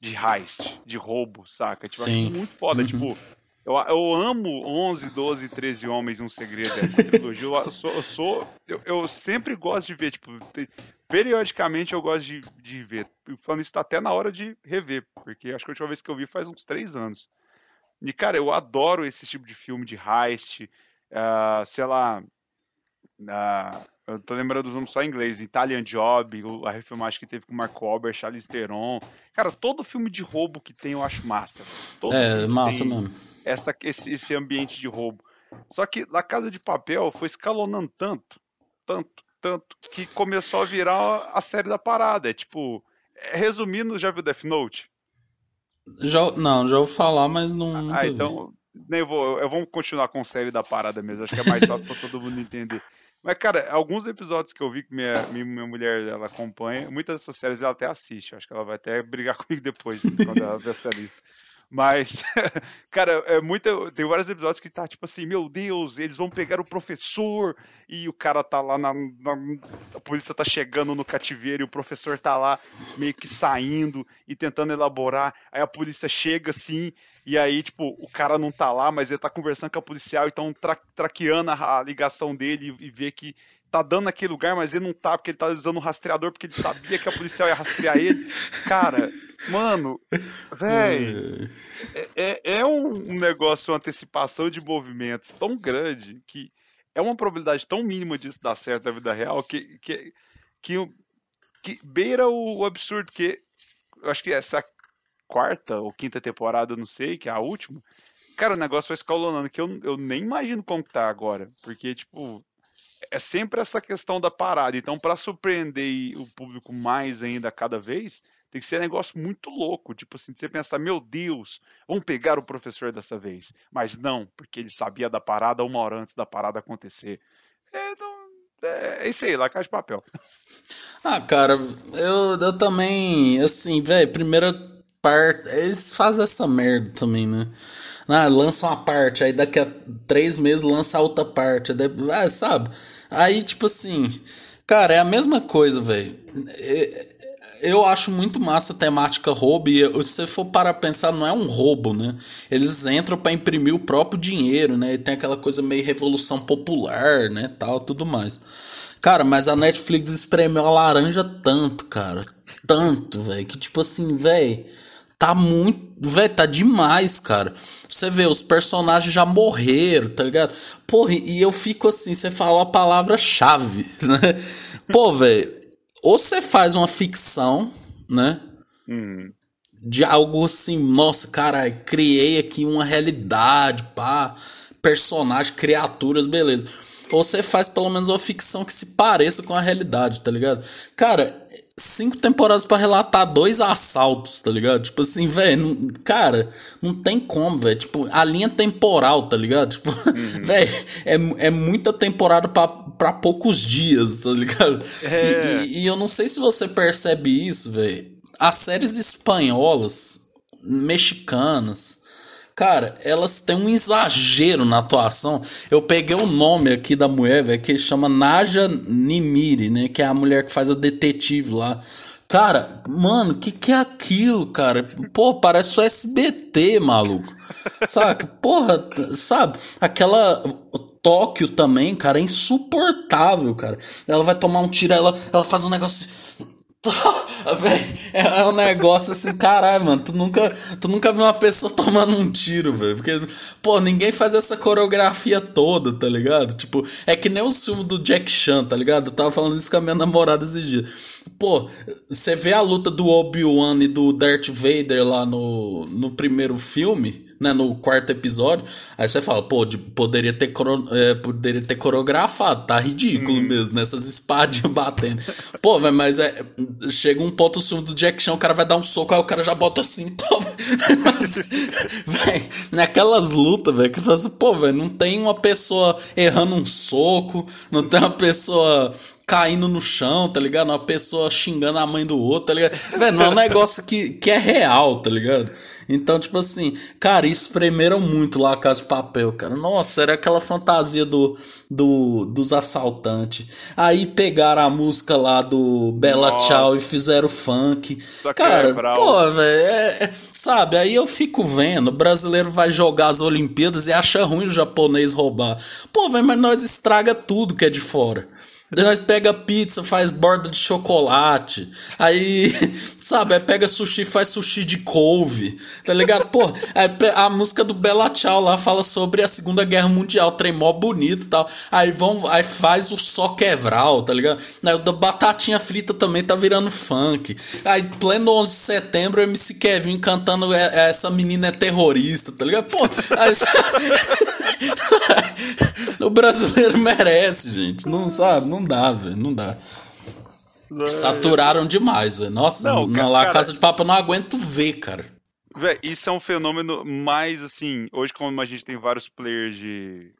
de heist, de roubo, saca? Tipo, Sim. muito foda. Uhum. Tipo, eu, eu amo 11, 12, 13 Homens um Segredo dessa trilogia. Eu, sou, eu, sou eu, eu, sempre gosto de ver, tipo, periodicamente eu gosto de, de ver. Falando isso, tá até na hora de rever, porque acho que a última vez que eu vi faz uns 3 anos. E, cara, eu adoro esse tipo de filme de heist, uh, sei lá. Uh, eu tô lembrando os nomes só em inglês. Italian Job, a refilmagem que teve com Mark Wahlberg, Charlize Theron. Cara, todo filme de roubo que tem eu acho massa. Todo é, massa mesmo. Essa, esse, esse ambiente de roubo. Só que La Casa de Papel foi escalonando tanto, tanto, tanto, que começou a virar a série da parada. É tipo, é, resumindo, já viu Death Note? Já, não, já ouvi falar, mas não. Ah, então. Nem vou, eu vou continuar com a série da parada mesmo. Acho que é mais fácil pra todo mundo entender. Mas, cara, alguns episódios que eu vi que minha, minha, mulher ela acompanha, muitas dessas séries ela até assiste. Acho que ela vai até brigar comigo depois, quando ela ver a série. Mas, cara, é muita. Tem vários episódios que tá tipo assim, meu Deus, eles vão pegar o professor e o cara tá lá na, na, A polícia tá chegando no cativeiro e o professor tá lá meio que saindo e tentando elaborar. Aí a polícia chega assim, e aí, tipo, o cara não tá lá, mas ele tá conversando com a policial, então tra traqueando a, a ligação dele e, e vê que tá dando naquele lugar, mas ele não tá, porque ele tá usando o rastreador, porque ele sabia que a policial ia rastrear ele. Cara, mano, velho, é, é, é, um negócio, uma antecipação de movimentos tão grande que é uma probabilidade tão mínima disso dar certo na vida real que, que, que, que beira o, o absurdo, que eu acho que essa quarta ou quinta temporada, não sei, que é a última, cara, o negócio vai escalonando, que eu, eu nem imagino como tá agora, porque, tipo, é sempre essa questão da parada. Então, para surpreender o público mais ainda cada vez, tem que ser um negócio muito louco. Tipo assim, você pensar, meu Deus, vamos pegar o professor dessa vez. Mas não, porque ele sabia da parada uma hora antes da parada acontecer. É, não, é, é isso aí, lá caixa de papel. Ah, cara, eu, eu também, assim, velho, primeira parte. Eles fazem essa merda também, né? Ah, lança uma parte, aí daqui a três meses lança outra parte. Ah, sabe? Aí, tipo assim, cara, é a mesma coisa, velho. É, eu acho muito massa a temática roubo. E se você for para pensar, não é um roubo, né? Eles entram para imprimir o próprio dinheiro, né? E tem aquela coisa meio revolução popular, né? Tal, tudo mais. Cara, mas a Netflix espremeu a laranja tanto, cara. Tanto, velho. Que tipo assim, velho Tá muito. Velho, tá demais, cara. Você vê, os personagens já morreram, tá ligado? Porra, e eu fico assim, você fala a palavra-chave, né? Pô, velho, ou você faz uma ficção, né? Hum. De algo assim, nossa, cara, criei aqui uma realidade, pá, personagem, criaturas, beleza. Ou você faz pelo menos uma ficção que se pareça com a realidade, tá ligado? Cara, cinco temporadas para relatar dois assaltos, tá ligado? Tipo assim, velho, cara, não tem como, velho. Tipo, a linha temporal, tá ligado? Tipo, uhum. velho, é, é muita temporada para poucos dias, tá ligado? É. E, e, e eu não sei se você percebe isso, velho. As séries espanholas, mexicanas, Cara, elas têm um exagero na atuação. Eu peguei o nome aqui da mulher, velho, que chama Naja Nimiri, né? Que é a mulher que faz a detetive lá. Cara, mano, que que é aquilo, cara? Pô, parece o SBT, maluco. Sabe? Porra, sabe? Aquela Tóquio também, cara, é insuportável, cara. Ela vai tomar um tiro, ela, ela faz um negócio é um negócio assim, caralho, mano. Tu nunca, tu nunca viu uma pessoa tomando um tiro, velho. Porque, pô, ninguém faz essa coreografia toda, tá ligado? Tipo, é que nem o filme do Jack Chan, tá ligado? Eu tava falando isso com a minha namorada esses dias. Pô, você vê a luta do Obi-Wan e do Darth Vader lá no, no primeiro filme né, no quarto episódio, aí você fala, pô, de, poderia, ter é, poderia ter coreografado, tá ridículo uhum. mesmo, nessas né, espadinhas batendo. pô, mas é, chega um ponto assim do Jack Chan, o cara vai dar um soco, aí o cara já bota assim, toma. véi, naquelas lutas, velho, que faz, assim, pô, velho, não tem uma pessoa errando um soco, não tem uma pessoa caindo no chão, tá ligado? Uma pessoa xingando a mãe do outro, tá ligado? Velho, não é um negócio que, que é real, tá ligado? Então, tipo assim, cara, espremeram muito lá a Casa de Papel, cara. Nossa, era aquela fantasia do, do dos assaltantes. Aí pegaram a música lá do Bela Nossa. Tchau e fizeram funk. cara, é pô, velho, é, é, sabe? Aí eu fico vendo, o brasileiro vai jogar as Olimpíadas e acha ruim o japonês roubar. Pô, velho, mas nós estraga tudo que é de fora. Nós pega pizza, faz borda de chocolate. Aí, sabe, aí pega sushi, faz sushi de couve. Tá ligado? Pô, a música do Bela Tchau lá fala sobre a Segunda Guerra Mundial, trem mó bonito e tal. Aí vão, aí faz o só quebral, tá ligado? Aí o da batatinha frita também tá virando funk. Aí, pleno 11 de setembro, o MC Kevin cantando é, Essa Menina é Terrorista, tá ligado? Pô, aí, o brasileiro merece, gente. Não sabe? Não dá, velho. Não dá. Não, Saturaram demais, velho. Nossa, não, na lá, Casa de Papo eu não aguento ver, cara. Véio, isso é um fenômeno mais assim. Hoje, como a gente tem vários players de,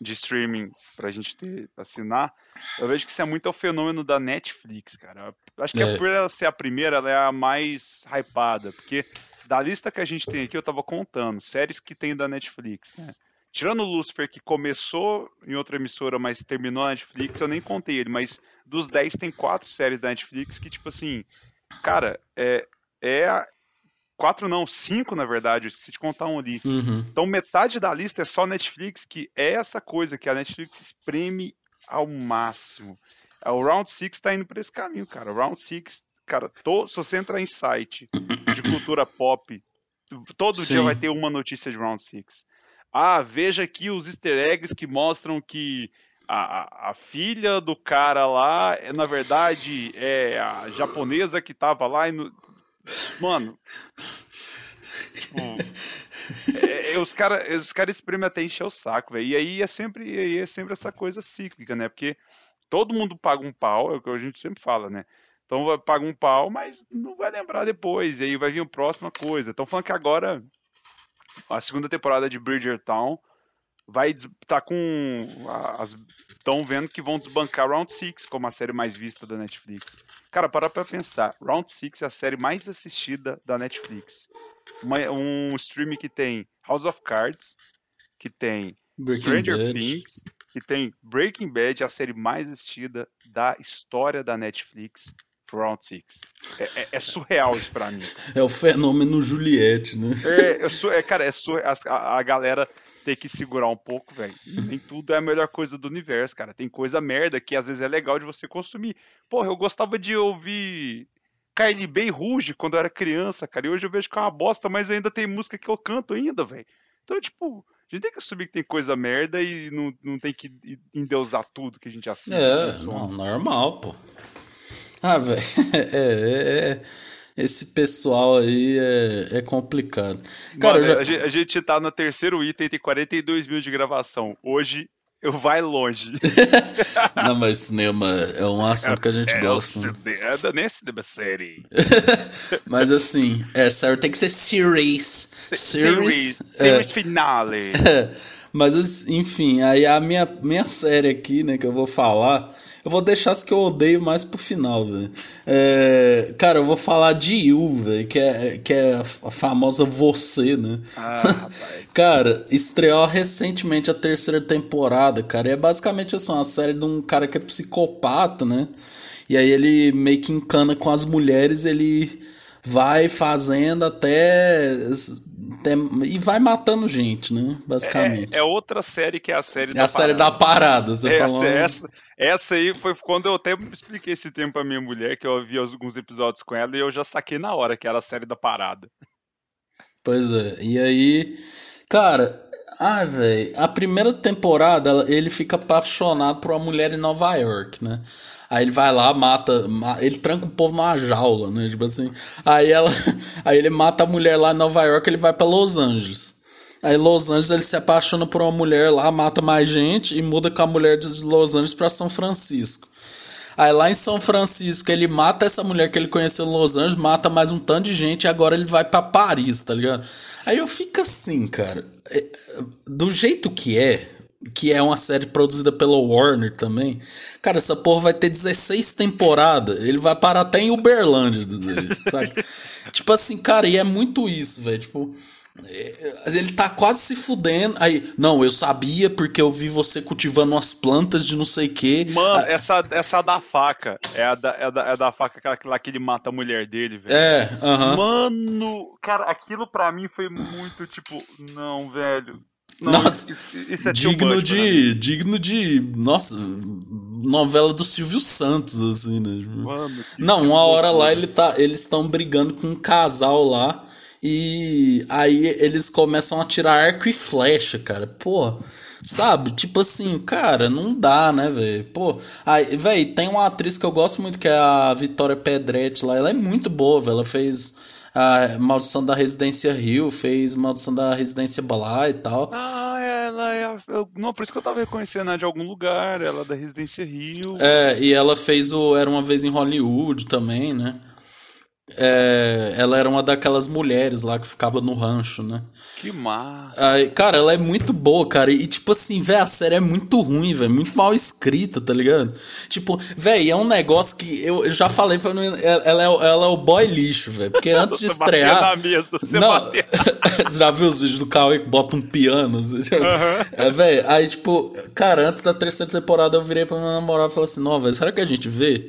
de streaming pra gente ter, assinar, eu vejo que isso é muito o fenômeno da Netflix, cara. Acho que é. por ela ser a primeira, ela é a mais hypada. Porque da lista que a gente tem aqui, eu tava contando, séries que tem da Netflix, né? Tirando o Lucifer, que começou em outra emissora, mas terminou na Netflix, eu nem contei ele, mas dos 10 tem quatro séries da Netflix que, tipo assim, cara, é. é quatro não, cinco na verdade, eu esqueci de contar um ali. Uhum. Então metade da lista é só Netflix, que é essa coisa que a Netflix espreme ao máximo. O Round 6 tá indo por esse caminho, cara. O Round 6, cara, to, se você entrar em site de cultura pop, todo Sim. dia vai ter uma notícia de Round 6. Ah, veja aqui os easter eggs que mostram que a, a, filha do cara lá, é, na verdade, é a japonesa que tava lá e. No... Mano. Tipo, é, é, os caras os cara espremem até encher o saco, velho. E aí é sempre, aí é sempre essa coisa cíclica, né? Porque todo mundo paga um pau, é o que a gente sempre fala, né? Então paga um pau, mas não vai lembrar depois. E aí vai vir a próxima coisa. Estão falando que agora a segunda temporada de Bridgertown vai tá com estão vendo que vão desbancar Round 6 como a série mais vista da Netflix. Cara, para pra pensar, Round 6 é a série mais assistida da Netflix. Uma, um stream que tem House of Cards, que tem Breaking Stranger Bad. Things, que tem Breaking Bad, a série mais assistida da história da Netflix. Round Six. É, é, é, surreal isso pra mim. É o fenômeno Juliette, né? É, é, é cara, é surreal. A, a galera tem que segurar um pouco, velho. Nem tudo é a melhor coisa do universo, cara. Tem coisa merda que às vezes é legal de você consumir. Porra, eu gostava de ouvir KLB e Ruge quando eu era criança, cara. E hoje eu vejo que é uma bosta, mas ainda tem música que eu canto ainda, velho. Então, tipo, a gente tem que assumir que tem coisa merda e não, não tem que endeusar tudo que a gente assiste. É, né? normal, pô. Ah, velho, é, é, é, esse pessoal aí é, é complicado. Cara, Mano, já... a, gente, a gente tá no terceiro item, tem 42 mil de gravação. Hoje eu vai longe. Não, mas cinema é um assunto que a gente é, gosta. Né? É, nem cinema série. mas assim, é sério, tem que ser series. Series. É, finale. É, mas enfim, aí a minha, minha série aqui, né, que eu vou falar eu vou deixar as que eu odeio mais pro final, velho. É, cara, eu vou falar de You, velho, que é, que é a famosa Você, né? Ah, cara, estreou recentemente a terceira temporada, cara. E é basicamente assim, uma série de um cara que é psicopata, né? E aí ele meio que encana com as mulheres, ele vai fazendo até, até, e vai matando gente, né? Basicamente. É, é, outra série que é a série é da a parada. série da parada, você é, falou. Essa, essa aí foi quando eu até expliquei esse tempo pra minha mulher, que eu vi alguns episódios com ela e eu já saquei na hora que era a série da parada. Pois é, e aí, cara, ah, velho, a primeira temporada ele fica apaixonado por uma mulher em Nova York, né? Aí ele vai lá, mata, ele tranca o povo numa jaula, né? Tipo assim. Aí ela, aí ele mata a mulher lá em Nova York, ele vai para Los Angeles. Aí Los Angeles ele se apaixona por uma mulher lá, mata mais gente e muda com a mulher de Los Angeles para São Francisco. Aí lá em São Francisco ele mata essa mulher que ele conheceu em Los Angeles, mata mais um tanto de gente e agora ele vai para Paris, tá ligado? Aí eu fico assim, cara, é, do jeito que é, que é uma série produzida pela Warner também. Cara, essa porra vai ter 16 temporadas. Ele vai parar até em Uberlândia, sabe? tipo assim, cara, e é muito isso, velho. Tipo, ele tá quase se fudendo. Aí, não, eu sabia porque eu vi você cultivando umas plantas de não sei o quê. Mano, ah, essa, essa da faca. É a da, é da, é da faca aquela, aquela que ele mata a mulher dele, velho. É, aham. Uh -huh. Mano, cara, aquilo pra mim foi muito tipo, não, velho. Não, nossa, isso, isso é digno de. Digno de. Nossa, novela do Silvio Santos, assim, né? Mano, não, uma hora lá ele tá, eles estão brigando com um casal lá. E aí eles começam a tirar arco e flecha, cara. Pô. Sabe? Tipo assim, cara, não dá, né, velho? Pô, aí, velho, tem uma atriz que eu gosto muito que é a Vitória Pedretti lá. Ela é muito boa, velho. Ela fez a Maldição da Residência Rio, fez Maldição da Residência Balá e tal. Ah, ela é. Eu, não, por isso que eu tava reconhecendo ela de algum lugar, ela é da Residência Rio. É, e ela fez o Era uma Vez em Hollywood também, né? É, ela era uma daquelas mulheres lá que ficava no rancho, né? Que massa. Aí, cara, ela é muito boa, cara. E, tipo assim, velho, a série é muito ruim, velho. Muito mal escrita, tá ligado? Tipo, velho, é um negócio que eu, já falei pra mim. Ela é, ela é o boy lixo, velho. Porque antes de estrear. Mesa, você não, você já viu os vídeos do Cauê que bota um piano? Uhum. É, velho, aí, tipo, cara, antes da terceira temporada eu virei pra minha namorada e falei assim: não, velho, será que a gente vê?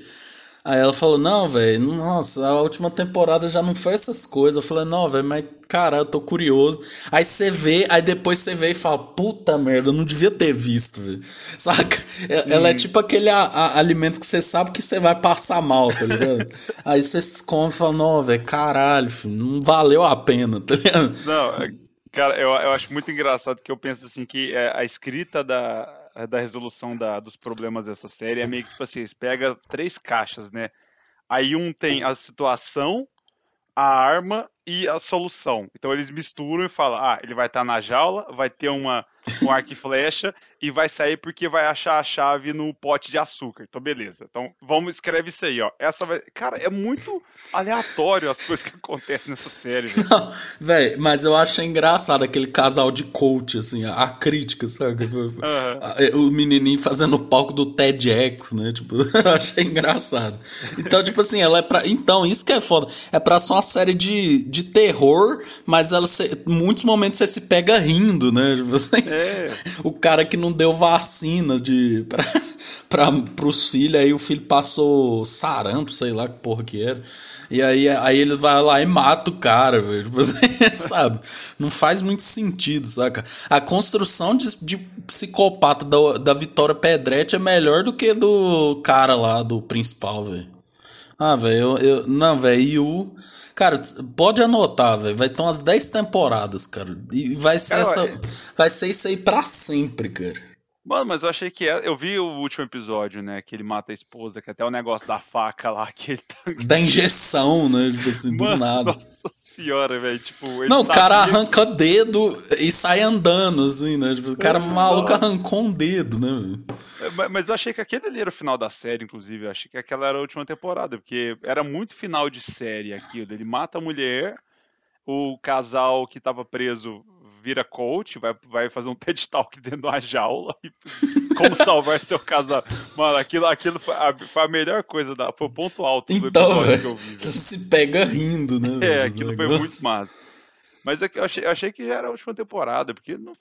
Aí ela falou, não, velho, nossa, a última temporada já não foi essas coisas. Eu falei, não, velho, mas cara, eu tô curioso. Aí você vê, aí depois você vê e fala, puta merda, eu não devia ter visto, velho. Saca? Ela é tipo aquele a, a, alimento que você sabe que você vai passar mal, tá ligado? aí você come e fala, não, velho, caralho, filho, não valeu a pena, tá ligado? Não, é, cara, eu, eu acho muito engraçado que eu penso assim que é, a escrita da da resolução da, dos problemas dessa série é meio que tipo assim, pega três caixas, né? Aí um tem a situação, a arma e a solução. Então eles misturam e falam: ah, ele vai estar tá na jaula, vai ter uma, um arco e flecha e vai sair porque vai achar a chave no pote de açúcar. Então, beleza. Então, vamos, escreve isso aí, ó. Essa vai. Cara, é muito aleatório as coisas que acontecem nessa série, velho. mas eu acho engraçado aquele casal de coach, assim, a, crítica, sabe? Uhum. O menininho fazendo o palco do TEDx, né? Tipo, eu achei engraçado. Então, tipo assim, ela é pra. Então, isso que é foda. É pra ser uma série de, de terror, mas ela, muitos momentos você se pega rindo, né? Tipo assim, é. O cara que não deu vacina de para pros filhos, aí o filho passou sarampo, sei lá que porra que era. E aí, aí eles vai lá e mata o cara, velho. Tipo assim, sabe? Não faz muito sentido, saca? A construção de, de psicopata da, da Vitória Pedretti é melhor do que do cara lá, do principal, velho. Ah, velho, eu, eu, Não, velho, Yu. Cara, pode anotar, velho. Vai ter umas 10 temporadas, cara. E vai ser, cara, essa, é... vai ser isso aí pra sempre, cara. Mano, mas eu achei que é. Eu vi o último episódio, né? Que ele mata a esposa, que até o negócio da faca lá, que ele tá. Da injeção, né? Tipo assim, Mano, do nada. Nossa senhora, velho. Tipo, Não, o cara arranca dedo e sai andando, assim, né? Tipo, o cara maluco arrancou um dedo, né? É, mas eu achei que aquele ali era o final da série, inclusive. Eu achei que aquela era a última temporada, porque era muito final de série aquilo. Ele mata a mulher, o casal que tava preso vira coach, vai, vai fazer um TED Talk dentro de uma jaula e como salvar seu casal. Mano, aquilo, aquilo foi, a, foi a melhor coisa, da, foi o ponto alto do então, episódio véio, que eu vi. Você se pega rindo, né? É, aquilo foi muito massa. Mas é eu achei, eu achei que já era a última temporada, porque não,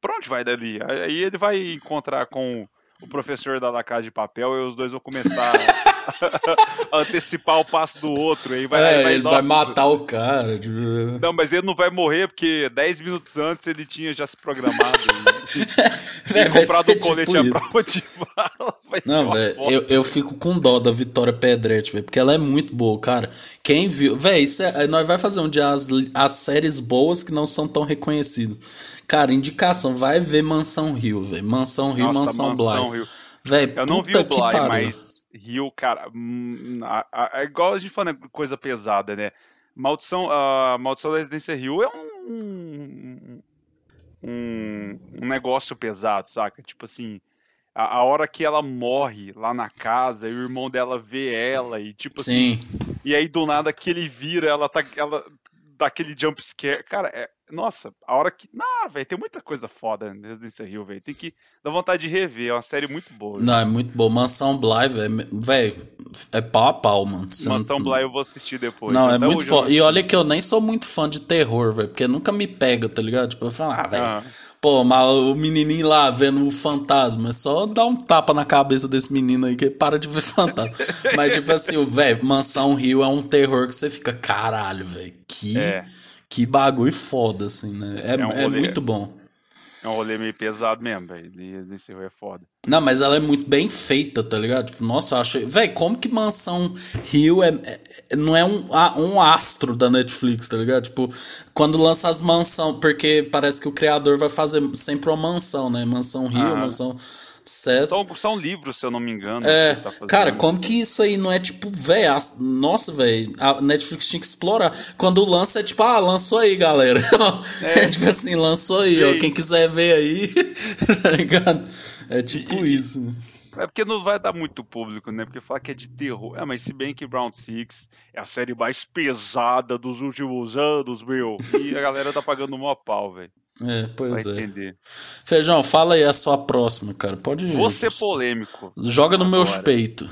pra onde vai dali? Aí ele vai encontrar com o professor da La Casa de Papel e os dois vão começar antecipar o passo do outro. Aí vai, é, vai ele vai matar o cara. Não, mas ele não vai morrer porque 10 minutos antes ele tinha já se programado. e, e comprado o colete tipo à prova de bala. Não, velho, eu, eu fico com dó da Vitória Pedretti, velho, porque ela é muito boa, cara. Quem viu. Velho, é, nós vai fazer um dia as, as séries boas que não são tão reconhecidas. Cara, indicação, vai ver Mansão Rio, velho. Mansão Rio, Nossa, Mansão, Mansão Bly. Velho, eu não vi o Bly, mas Rio, cara, hum, é igual a gente falando coisa pesada, né? Maldição, a Maldição da Residência Rio é um, um, um negócio pesado, saca? Tipo assim, a, a, hora que ela morre lá na casa e o irmão dela vê ela e tipo assim, Sim. assim, e aí do nada que ele vira, ela tá, ela dá aquele jump scare, cara, é, nossa, a hora que. Não, velho, tem muita coisa foda no Resident Evil, velho. Tem que dar vontade de rever. É uma série muito boa. Não, é muito boa. Mansão Bly, velho. Velho, é pau a pau, mano. Você Mansão não... Bly eu vou assistir depois. Não, é muito foda. E olha que eu nem sou muito fã de terror, velho. Porque nunca me pega, tá ligado? Tipo, eu falo, ah, velho. Ah. Pô, mas o menininho lá vendo o fantasma. É só dar um tapa na cabeça desse menino aí que para de ver fantasma. mas, tipo assim, velho, Mansão Rio é um terror que você fica, caralho, velho. Que. É que bagulho foda, assim, né? É, é, um é muito bom. É um rolê meio pesado mesmo, velho. Esse é foda. Não, mas ela é muito bem feita, tá ligado? Tipo, nossa, eu acho. Véi, como que Mansão Rio é, é, não é um, um astro da Netflix, tá ligado? Tipo, quando lança as mansão, porque parece que o criador vai fazer sempre uma mansão, né? Mansão Rio, ah. mansão Certo. São, são livros, se eu não me engano. É, tá cara, como que isso aí não é tipo, velho, nossa, velho, a Netflix tinha que explorar. Quando lança é tipo, ah, lançou aí, galera. É, é tipo assim, lançou aí, ó, quem quiser ver aí, tá ligado? É tipo e, isso. É porque não vai dar muito público, né? Porque fala que é de terror. É, mas se bem que Round Six é a série mais pesada dos últimos anos, meu. E a galera tá pagando uma pau, velho. É, pois Vai é. Entender. Feijão, fala aí a sua próxima, cara. Pode. Vou ser polêmico. Joga no meu peito.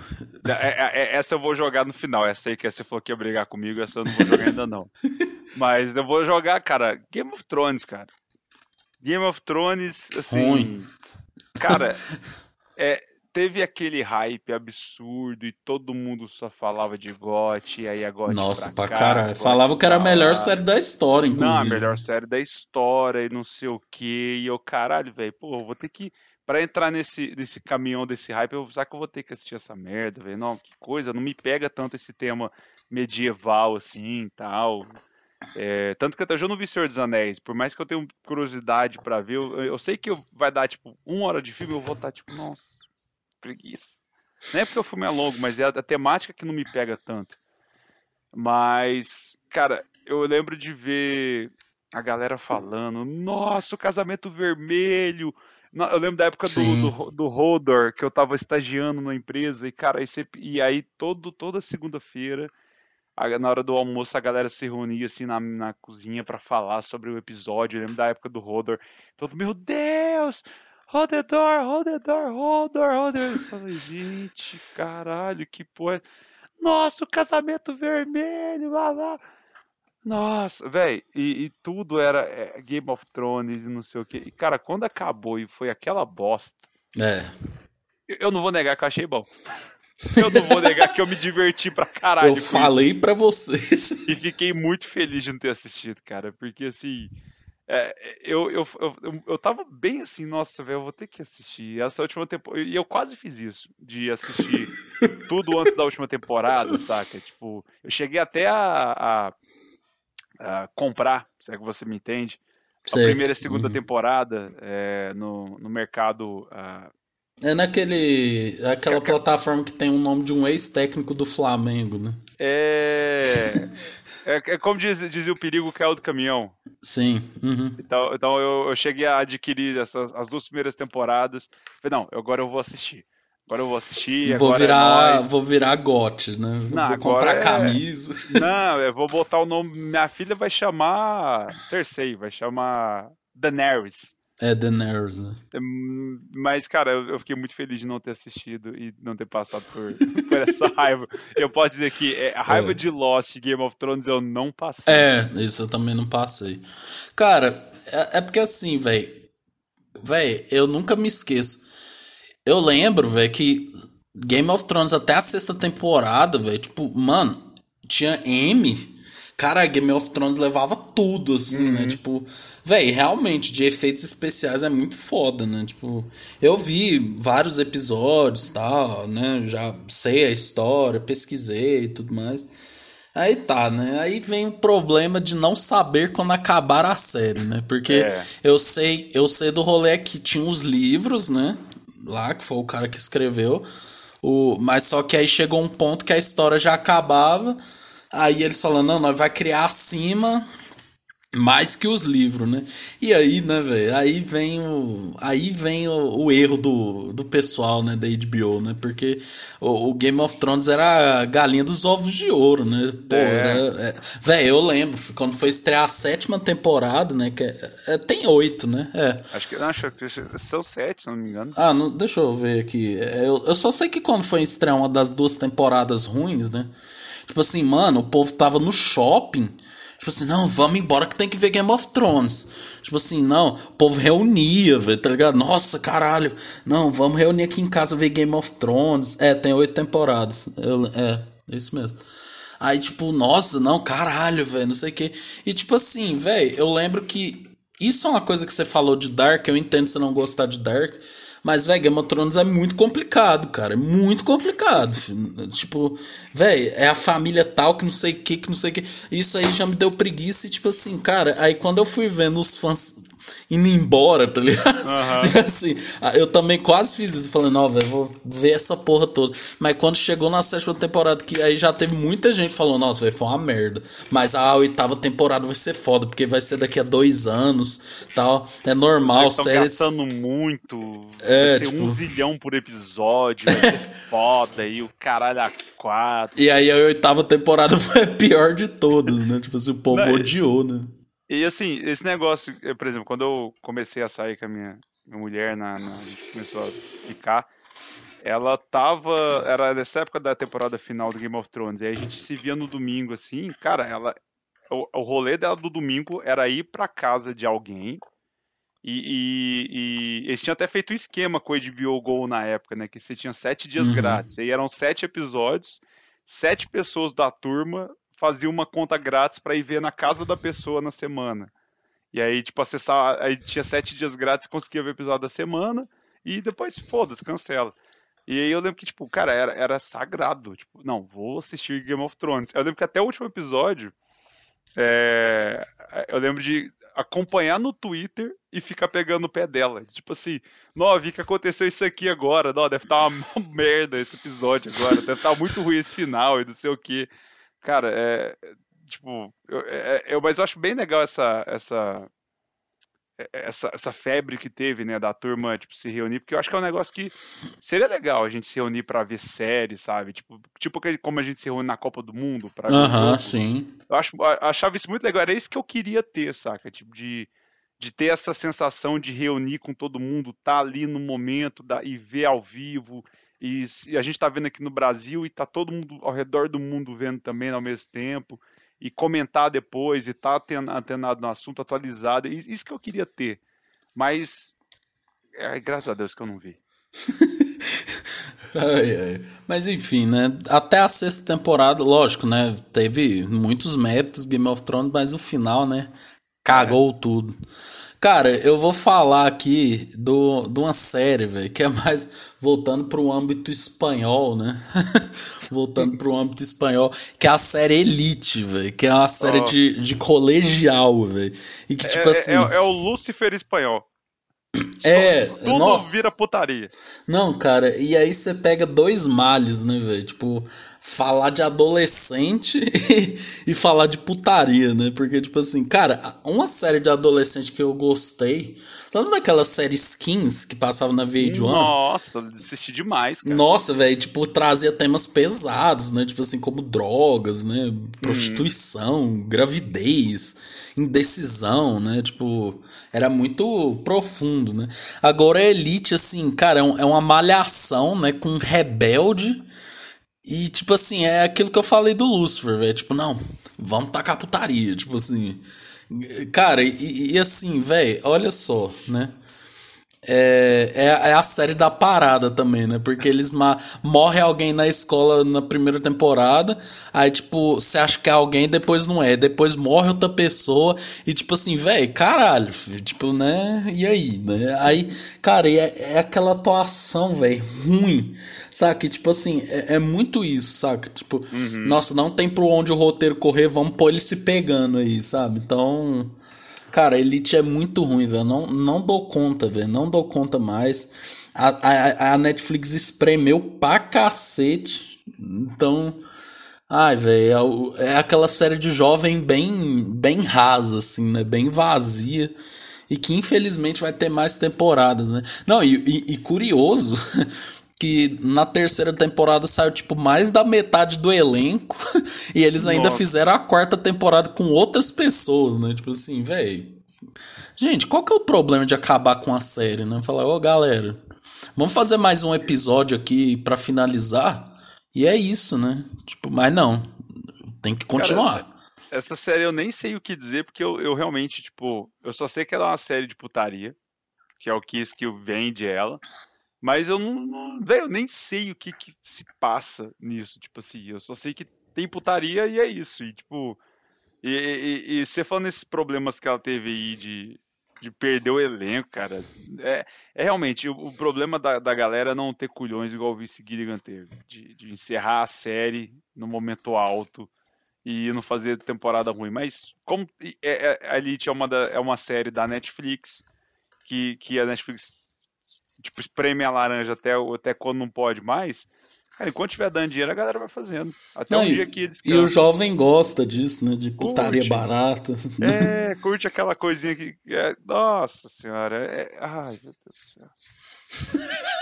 É, é, é, essa eu vou jogar no final. Essa aí que você falou que ia brigar comigo, essa eu não vou jogar ainda não. Mas eu vou jogar, cara, Game of Thrones, cara. Game of Thrones, assim. Ruim. Cara, é, teve aquele hype absurdo e todo mundo só falava de GOT, e aí a GOT Nossa, pra, pra caralho. Falava que era a melhor série da história, inclusive. Não, a melhor série da história e não sei o que. E eu, caralho, velho, pô, vou ter que. Pra entrar nesse, nesse caminhão desse hype, eu será que eu vou ter que assistir essa merda, velho? Não, que coisa, não me pega tanto esse tema medieval assim tal. É, tanto que até eu não vi Senhor dos Anéis, por mais que eu tenha curiosidade para ver, eu, eu, sei que eu, vai dar tipo uma hora de filme, eu vou estar tá, tipo, nossa, preguiça. Não é porque o filme é longo, mas é a, a temática que não me pega tanto. Mas, cara, eu lembro de ver a galera falando, nossa, o casamento vermelho. Eu lembro da época do, do, do Hodor, que eu tava estagiando na empresa, e, cara, e aí todo, toda segunda-feira, na hora do almoço, a galera se reunia assim na, na cozinha para falar sobre o episódio. Eu lembro da época do Hodor. Todo, meu Deus, hold the door, hold the door, hold the door, hold the door. Eu falei, gente, caralho, que porra. Nossa, o casamento vermelho, lá, lá. Nossa, velho, e, e, tudo era é, Game of Thrones e não sei o que. E, cara, quando acabou e foi aquela bosta. É. Eu, eu não vou negar que eu achei bom. Eu não vou negar que eu me diverti pra caralho. Eu falei pra vocês. E fiquei muito feliz de não ter assistido, cara. Porque assim. É, eu, eu, eu, eu tava bem assim, nossa, velho, eu vou ter que assistir. Essa última temporada. E eu quase fiz isso, de assistir tudo antes da última temporada, saca? Tipo, eu cheguei até a, a, a comprar, se é que você me entende, Sei. a primeira e segunda uhum. temporada é, no, no mercado. Uh, é naquele. Aquela plataforma que tem o nome de um ex-técnico do Flamengo, né? É. É, é como diz, dizia o perigo que é o do caminhão. Sim. Uhum. Então, então eu, eu, cheguei a adquirir essas, as duas primeiras temporadas. Falei, não, agora eu vou assistir. Agora eu vou assistir. Vou é virar, é vou virar gote, né? Não, vou comprar é... camisa. Não, eu vou botar o nome. Minha filha vai chamar Cersei, vai chamar Daenerys. É Daenerys, né? Mas, cara, eu, fiquei muito feliz de não ter assistido e não ter passado por, por essa raiva. Eu posso dizer que é, a raiva é. de Lost Game of Thrones eu não passei. É, isso eu também não passei. Cara, é, é porque assim, velho. Velho, eu nunca me esqueço. Eu lembro, velho, que Game of Thrones até a sexta temporada, velho, tipo, mano, tinha M Cara, Game of Thrones levava tudo, assim, né? uhum. né? Tipo, velho, realmente, de efeitos especiais é muito foda, né? Tipo, eu vi vários episódios tal, né? Já sei a história, pesquisei e tudo mais. Aí tá, né? Aí vem o problema de não saber quando acabar a série, né? Porque é. eu sei, eu sei do rolê que tinha os livros, né? Lá, que foi o cara que escreveu. O, mas só que aí chegou um ponto que a história já acabava. Aí eles falando, não, nós vai criar acima mais que os livros, né? E aí, né, velho? Aí vem o aí vem o, o, erro do, do pessoal, né, da HBO, né? Porque o, o, Game of Thrones era a galinha dos ovos de ouro, né? Pô, é. é, velho, eu lembro quando foi estrear a sétima temporada, né, que é, é, tem oito, né? É. Acho que acho que são sete, se não me engano. Ah, não, deixa eu ver aqui. É, eu, eu só sei que quando foi estrear uma das duas temporadas ruins, né? Tipo assim, mano, o povo tava no shopping. Tipo assim, não, vamos embora que tem que ver Game of Thrones. Tipo assim, não, o povo reunia, velho, tá ligado? Nossa, caralho. Não, vamos reunir aqui em casa ver Game of Thrones. É, tem oito temporadas. Eu, é, é isso mesmo. Aí, tipo, nossa, não, caralho, velho, não sei o quê. E, tipo assim, velho, eu lembro que isso é uma coisa que você falou de Dark, eu entendo você não gostar de Dark, mas, velho, Game of Thrones é muito complicado, cara. É muito complicado. Tipo, velho, é a família tal que não sei o que, que não sei o que. Isso aí já me deu preguiça e, tipo assim, cara, aí quando eu fui vendo os fãs indo embora, tá ligado? Uhum. assim, eu também quase fiz isso, falando, não, velho, vou ver essa porra toda. Mas quando chegou na sétima temporada, que aí já teve muita gente falando, nossa, velho, foi uma merda. Mas a oitava temporada vai ser foda, porque vai ser daqui a dois anos tal. É normal, Eles séries. gastando muito. É, vai ser tipo... um bilhão por episódio, vai ser foda, e o caralho a quatro. E aí a oitava temporada foi a pior de todas, né? Tipo assim, o povo não, odiou, né? E assim, esse negócio, por exemplo, quando eu comecei a sair com a minha, minha mulher, na, na, a gente começou a ficar, ela tava. Era nessa época da temporada final do Game of Thrones. E aí a gente se via no domingo, assim, cara, ela. O, o rolê dela do domingo era ir pra casa de alguém. E, e, e eles tinham até feito um esquema com o HBO Go na época, né? Que você tinha sete dias uhum. grátis. E aí eram sete episódios, sete pessoas da turma fazia uma conta grátis para ir ver na casa da pessoa na semana. E aí, tipo, acessar. Aí tinha sete dias grátis, conseguia ver o episódio da semana. E depois, foda-se, cancela. E aí eu lembro que, tipo, cara, era, era sagrado. Tipo, não, vou assistir Game of Thrones. Eu lembro que até o último episódio. É, eu lembro de acompanhar no Twitter e ficar pegando o pé dela. Tipo assim, não, vi que aconteceu isso aqui agora. Não, deve estar tá uma merda esse episódio agora. Deve estar tá muito ruim esse final e não sei o que. Cara, é. Tipo, eu, é, eu, mas eu acho bem legal essa, essa, é, essa, essa febre que teve, né, da turma, tipo, se reunir, porque eu acho que é um negócio que seria legal a gente se reunir para ver séries, sabe? Tipo, tipo como a gente se reúne na Copa do Mundo pra Aham, sim. Eu acho, achava isso muito legal, era isso que eu queria ter, saca? Tipo, de, de ter essa sensação de reunir com todo mundo, tá ali no momento da, e ver ao vivo e, e, a gente está vendo aqui no Brasil e está todo mundo ao redor do mundo vendo também ao mesmo tempo. E comentar depois e estar tá antenado no assunto, atualizado. Isso que eu queria ter. Mas, é, graças a Deus que eu não vi. ai, ai. Mas enfim, né? Até a sexta temporada, lógico, né? Teve muitos méritos Game of Thrones, mas o final, né? Cagou é. tudo. Cara, eu vou falar aqui do, de uma série, velho, que é mais voltando para o âmbito espanhol, né? voltando para o âmbito espanhol, que é a série Elite, velho, que é uma série oh. de, de colegial, velho. E que, tipo é, assim. É, é, o Lúcifer espanhol. É, Tudo nossa. vira putaria. Não, cara, e aí você pega dois males, né, velho? Tipo, falar de adolescente e, falar de putaria, né? Porque, tipo assim, cara, uma série de adolescente que eu gostei. Tanto daquela série Skins que passava na VH1. Nossa, assisti demais, cara. Nossa, velho, tipo, trazia temas pesados, né? Tipo assim, como drogas, né? Prostituição, uhum. gravidez, indecisão, né? Tipo, era muito profundo, né? Agora, Elite, assim, cara, é, é uma malhação, né? Com rebelde e, tipo assim, é aquilo que eu falei do Lucifer, velho. Tipo, não, vamos tacar putaria. Tipo assim. Cara, e, e assim, velho, olha só, né? É, é, é, a série da parada também, né? Porque eles ma morre alguém na escola na primeira temporada, aí, tipo, você acha que é alguém, depois não é, depois morre outra pessoa, e tipo assim, velho, caralho, filho, tipo, né? E aí, né? Aí, cara, é, é aquela atuação, velho, ruim Saca? Tipo assim, é, é muito isso, saca? Tipo, uhum. nossa, não tem por onde o roteiro correr, vamos pôr ele se pegando aí, sabe? Então. Cara, Elite é muito ruim, velho. Não, não dou conta, velho. Não dou conta mais. A, a, a Netflix espremeu pra cacete. Então. Ai, velho, é, é, aquela série de jovem bem, bem rasa, assim, né? Bem vazia. E que infelizmente vai ter mais temporadas, né? Não, e, e, e curioso que na terceira temporada saiu tipo mais da metade do elenco e eles ainda Nossa. fizeram a quarta temporada com outras pessoas, né? Tipo assim, velho. Gente, qual que é o problema de acabar com a série, né? Falar, ô oh, galera, vamos fazer mais um episódio aqui para finalizar. E é isso, né? Tipo, mas não, tem que continuar. Cara, essa série eu nem sei o que dizer, porque eu, eu realmente, tipo, eu só sei que ela é uma série de putaria, que é o que que vende ela. Mas eu não, não velho, eu nem sei o que, que se passa nisso, tipo assim, eu só sei que tem putaria e é isso, e tipo, e, e, e você falando esses problemas que ela teve aí de, de perder o elenco, cara. É, é realmente o, o problema da, da galera não ter culhões igual o Vice Gilligan teve. De, de encerrar a série no momento alto e não fazer temporada ruim. Mas como é, é, a Elite é uma, da, é uma série da Netflix, que, que a Netflix tipo, espreme a laranja até, até quando não pode mais. Cara, enquanto tiver dando dinheiro, a galera vai fazendo. Até não, um dia que E o jovem gosta disso, né? De putaria curte. barata. É, curte aquela coisinha que. É, nossa senhora. É, ai, meu Deus do céu.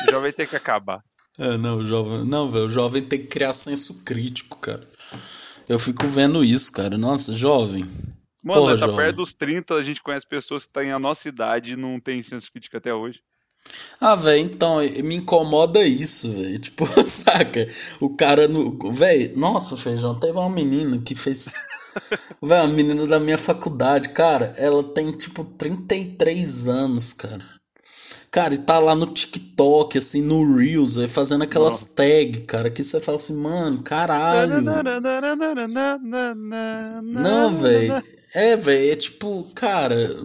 o jovem tem que acabar. É, não, o jovem. Não, velho, o jovem tem que criar senso crítico, cara. Eu fico vendo isso, cara. Nossa, jovem. Mano, Porra, tá jovem. perto dos 30, a gente conhece pessoas que têm a nossa idade e não tem senso crítico até hoje. Ah, velho, então, me incomoda isso, velho. Tipo, saca? O cara no. Velho, nossa, feijão, teve uma menina que fez. velho, uma menina da minha faculdade, cara, ela tem tipo 33 anos, cara. Cara, e tá lá no TikTok, assim, no Reels, aí, fazendo aquelas tags, cara, que você fala assim, mano, caralho. Não, velho. É, velho, é tipo, cara.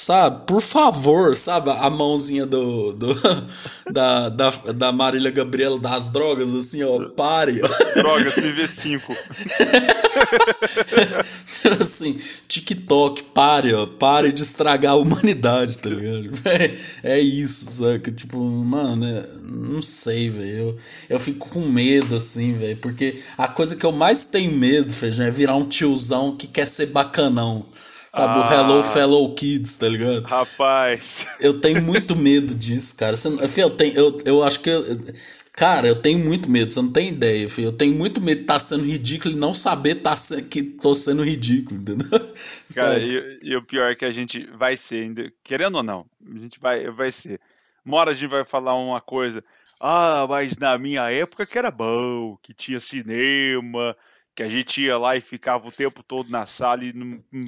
Sabe? Por favor, sabe? A mãozinha do, do da, da, da Marília Gabriela das drogas, assim, ó, pare. Drogas, CV5. assim, TikTok, pare, ó, pare de estragar a humanidade, tá ligado? É, é isso, saca? Tipo, mano, é, não sei, velho. Eu, eu fico com medo, assim, velho, porque a coisa que eu mais tenho medo, Feijão, é virar um tiozão que quer ser bacanão. Sabe, ah, o Hello Fellow Kids, tá ligado? Rapaz. Eu tenho muito medo disso, cara. Você, filho, eu, tenho, eu, eu acho que. Eu, cara, eu tenho muito medo, você não tem ideia, filho. Eu tenho muito medo de estar tá sendo ridículo e não saber tá, que tô sendo ridículo, entendeu? Cara, e, e, o pior é que a gente vai ser, ainda, querendo ou não, a gente vai, vai ser. Uma hora a gente vai falar uma coisa. Ah, mas na minha época que era bom, que tinha cinema que a gente ia lá e ficava o tempo todo na sala e não, não,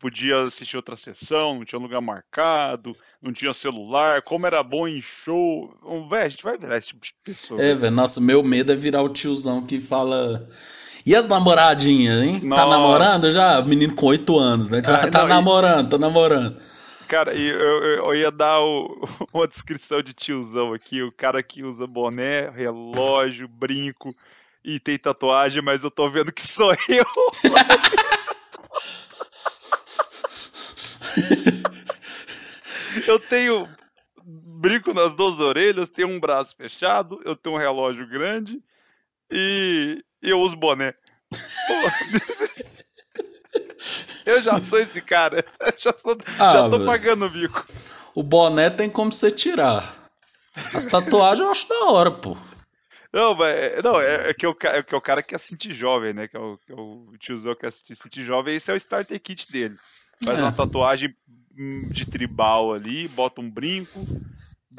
podia assistir outra sessão, não tinha lugar marcado, não tinha celular, como era bom em show. Véi, a gente vai virar esse tipo de pessoa. É, velho, nossa, meu medo é virar o tiozão que fala. E as namoradinhas, hein? Tá nossa. Tá namorando já? Menino com 8 anos, né? Ah, tá não, namorando, e... tá namorando. Cara, eu, eu, eu ia dar o, uma descrição de tiozão aqui. O cara que usa boné, relógio, brinco e tem tatuagem, mas eu tô vendo que sou eu. eu tenho brinco nas duas orelhas, tenho um braço fechado, eu tenho um relógio grande e eu uso boné. Eu já sou esse cara. Já, sou, ah, já tô pagando o bico. O boné tem como você tirar. As tatuagens eu acho da hora, pô. Não, mas, é, não é, é, que o, é que o cara jovem, né? Que é o, que é o tiozão que jovem. Esse é o starter kit dele. Faz é. uma tatuagem hum, de tribal ali, bota um brinco,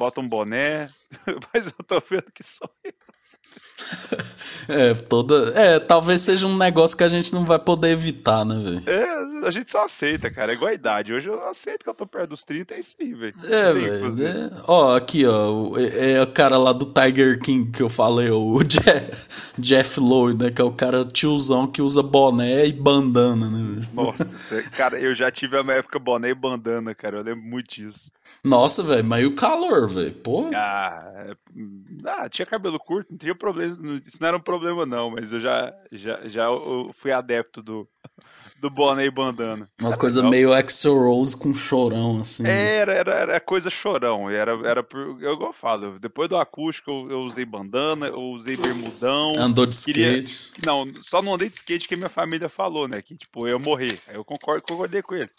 bota um boné. Mas eu tô vendo que só eu. É, toda. É, talvez seja um negócio que a gente não vai poder evitar, né, velho? É, a gente só aceita, cara. É igual a idade. Hoje eu aceito que eu tô perto dos 30, é isso aí, velho. É, velho. É... Ó, aqui, ó. É, é, o cara lá do Tiger King que eu falei, o Jeff, Jeff Lowe, né? Que é o cara tiozão que usa boné e bandana, né? Nossa, cara, eu já tive a minha época boné e bandana, cara. Eu lembro muito disso. Nossa, velho, mas e o calor, velho? Pô. Ah, é, ah, tinha cabelo curto, não tinha problema isso não era um problema não, mas eu já, já, já eu fui adepto do, do boné e bandana. Uma era coisa legal. meio Axel Rose com chorão, assim. Era, era, era coisa chorão. Era, era eu, eu falo, depois do acústico eu, eu, usei bandana, eu usei bermudão. Andou de skate? Queria, não, só não andei de skate que minha família falou, né? Que tipo, eu ia morrer. Aí eu concordo, concordei com ele.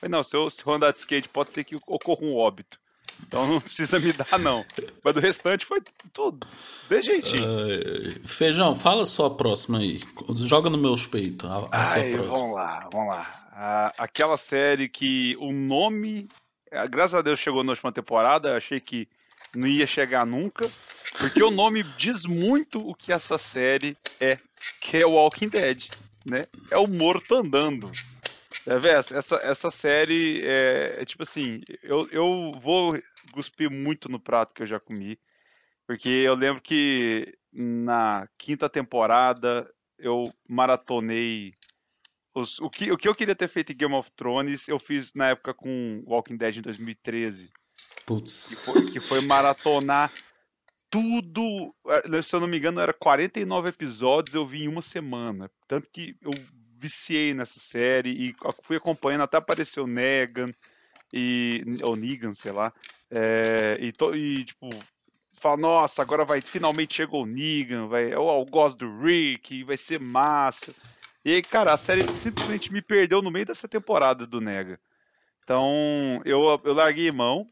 Falei, não, se eu, se eu andar de skate, pode ser que ocorra um óbito. Então não precisa me dar, não. Mas do restante foi tudo. De jeitinho. Uh, feijão, fala só a próxima aí. Joga no meus peitos. A, a Ai, vamos lá, vamos lá. Ah, aquela série que o nome. Ah, graças a Deus chegou na última temporada. Achei que não ia chegar nunca. Porque o nome diz muito o que essa série é, que é Walking Dead. Né? É o morto andando. É, véio, essa, essa série é, é, tipo assim, eu, eu vou cuspir muito no prato que eu já comi, porque eu lembro que na quinta temporada eu maratonei os, o, que, o que eu queria ter feito em Game of Thrones, eu fiz na época com Walking Dead em 2013. Putz. Que foi, que foi maratonar tudo. Eh, se eu não me engano, era 49 episódios, eu vi em uma semana. Tanto que eu viciei nessa série e fui acompanhando até apareceu Negan e. ou Negan, sei lá. É, e, to, e, tipo, fala, nossa, agora vai, finalmente chegou o Negan, vai, eu, eu gosto do Rick, vai ser massa. E cara, a série simplesmente me perdeu no meio dessa temporada do Nega. Então, eu, eu larguei mão,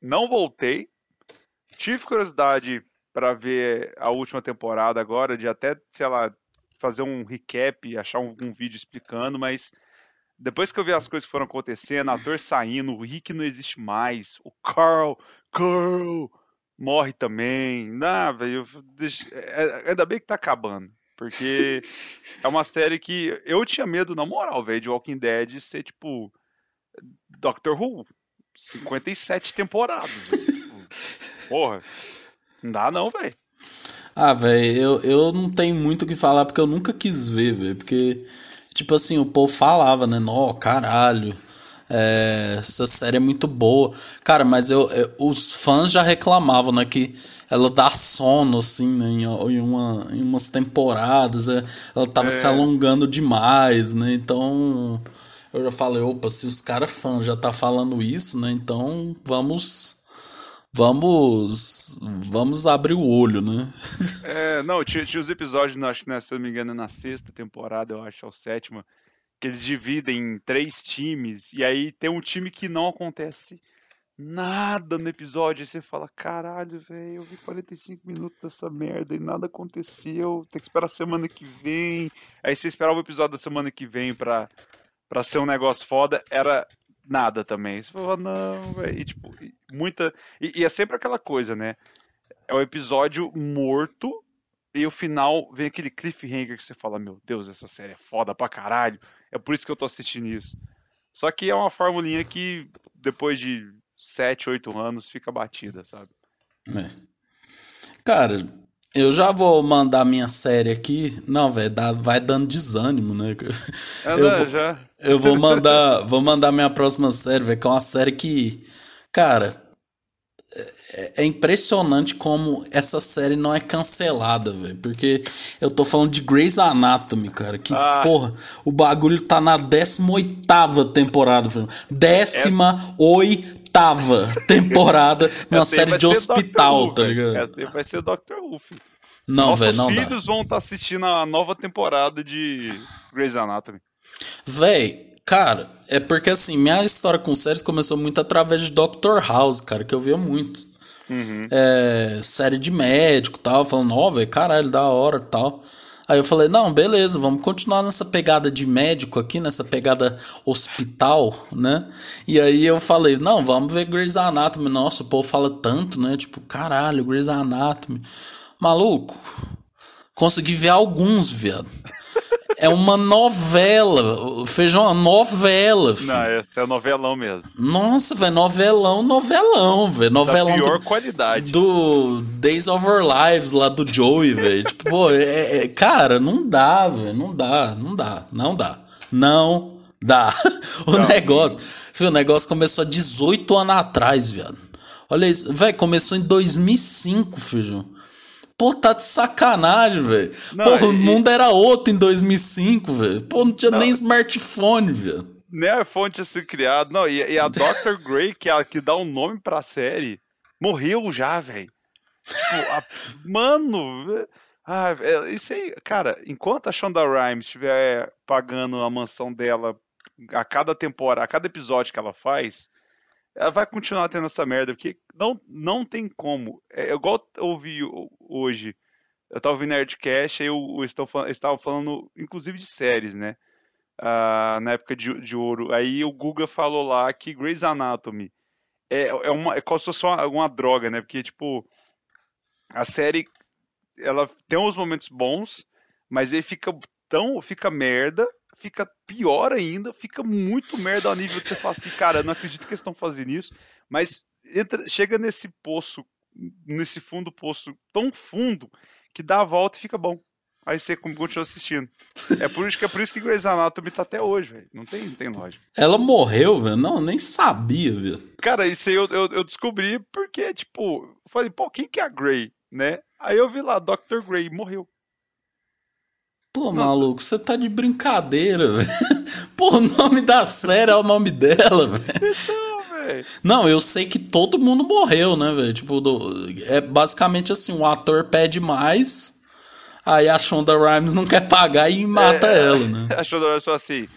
não voltei, tive curiosidade para ver a última temporada agora, de até, sei lá, fazer um recap, achar um, um, vídeo explicando, mas depois que eu vi as coisas que foram acontecendo, ator saindo, o Rick não existe mais, o Carl, Carl morre também. Não, velho, é, é, ainda bem que tá acabando. Porque é uma série que eu tinha medo, na moral, velho, de Walking Dead ser tipo Doctor Who. 57 temporadas. Tipo, porra. Não dá não, velho. Ah, velho, eu, eu não tenho muito o que falar porque eu nunca quis ver, velho. Porque, tipo assim, o povo falava, né? Nó, caralho. É, essa série é muito boa. Cara, mas eu, eu, os fãs já reclamavam, né? Que ela dá sono, assim, né, em, em, uma, em umas temporadas. É, ela tava é. se alongando demais, né? Então eu já falei, opa, se os caras fãs já tá falando isso, né? Então vamos. Vamos. Vamos abrir o olho, né? É, não, tinha, tinha os episódios, acho que, né, se eu não me engano, na sexta temporada, eu acho, ou sétima, que eles dividem em três times, e aí tem um time que não acontece nada no episódio. Aí você fala, caralho, velho, eu vi 45 minutos dessa merda e nada aconteceu. Tem que esperar a semana que vem. Aí você esperava o episódio da semana que vem pra, pra ser um negócio foda. Era nada também. Você falava, não, velho. E tipo, muita. E, e é sempre aquela coisa, né? É o episódio morto. E o final vem aquele cliffhanger que você fala, meu Deus, essa série é foda pra caralho. É por isso que eu tô assistindo isso. Só que é uma formulinha que, depois de 7, 8 anos fica batida, sabe? É. Cara, eu já vou mandar minha série aqui. Não, velho, vai dando desânimo, né? É, eu, vou, já. eu vou mandar, vou mandar minha próxima série, velho, que é uma série que, cara, é, é impressionante como essa série não é cancelada, velho. Porque eu tô falando de Grey's Anatomy, cara. Que, ah. porra, o bagulho tá na 18 temporada, velho. 18 oitava temporada numa série de hospital, Who, tá ligado? Essa vai ser Doctor Who. Filho. Não, velho, não dá. filhos vão estar tá assistindo a nova temporada de Grey's Anatomy. Véi, cara, é porque assim, minha história com séries começou muito através de Doctor House, cara, que eu via muito. Uhum. É, série de médico e tal, falando, ó, oh, velho, caralho, da hora tal. Aí eu falei, não, beleza, vamos continuar nessa pegada de médico aqui, nessa pegada hospital, né? E aí eu falei, não, vamos ver Grey's Anatomy. Nossa, o povo fala tanto, né? Tipo, caralho, Grey's Anatomy. Maluco, consegui ver alguns, viado. É uma novela. Feijão, uma novela. Filho. Não, essa é novelão mesmo. Nossa, velho, novelão, novelão, velho. Novelão. Da pior do, qualidade. Do Days of Our Lives lá do Joey, velho. tipo, pô, é, é, cara, não dá, velho. Não dá, não dá, não dá. Não dá. o não. negócio. Filho, o negócio começou há 18 anos atrás, viado. Olha isso. Velho, começou em 2005, filho. Pô, tá de sacanagem, velho. Pô, e... o mundo era outro em 2005, velho. Pô, não tinha não. nem smartphone, velho. Nem iPhone tinha sido criado. Não, e, e a Dr. Grey, que, é a, que dá um nome pra série, morreu já, velho. Mano, ah, é, isso aí, cara, enquanto a Shonda Rhimes estiver pagando a mansão dela a cada temporada, a cada episódio que ela faz, ela vai continuar tendo essa merda, porque não, não tem como. É, é igual eu ouvi hoje. Eu tava ouvindo Nerdcast, aí eu, eu estava falando, inclusive, de séries, né? Ah, na época de, de ouro. Aí o Guga falou lá que Grey's Anatomy é, é, uma, é como se fosse uma, uma droga, né? Porque, tipo, a série ela tem uns momentos bons, mas aí fica tão. fica merda fica pior ainda, fica muito merda ao nível que você fala assim, cara, não acredito que eles estão fazendo isso, mas entra, chega nesse poço, nesse fundo poço tão fundo, que dá a volta e fica bom. aí você continua assistindo. É por isso que é por isso que Grey's Anatomy tá até hoje, velho. Não tem, não tem lógica. Ela morreu, velho? Não, nem sabia, velho. Cara, isso aí eu, eu, eu, descobri porque, tipo, eu falei, pô, quem que é a Grey, né? Aí eu vi lá, Dr. Grey morreu. Pô, maluco, você tá de brincadeira, velho. Pô, o nome da série é o nome dela, velho. Velho. Não, eu sei que todo mundo morreu, né, velho? Tipo, do... é basicamente assim, o ator pede mais, aí a Shonda Rhimes não quer pagar e mata é, ela, né? A Shonda Rhimes falou assim,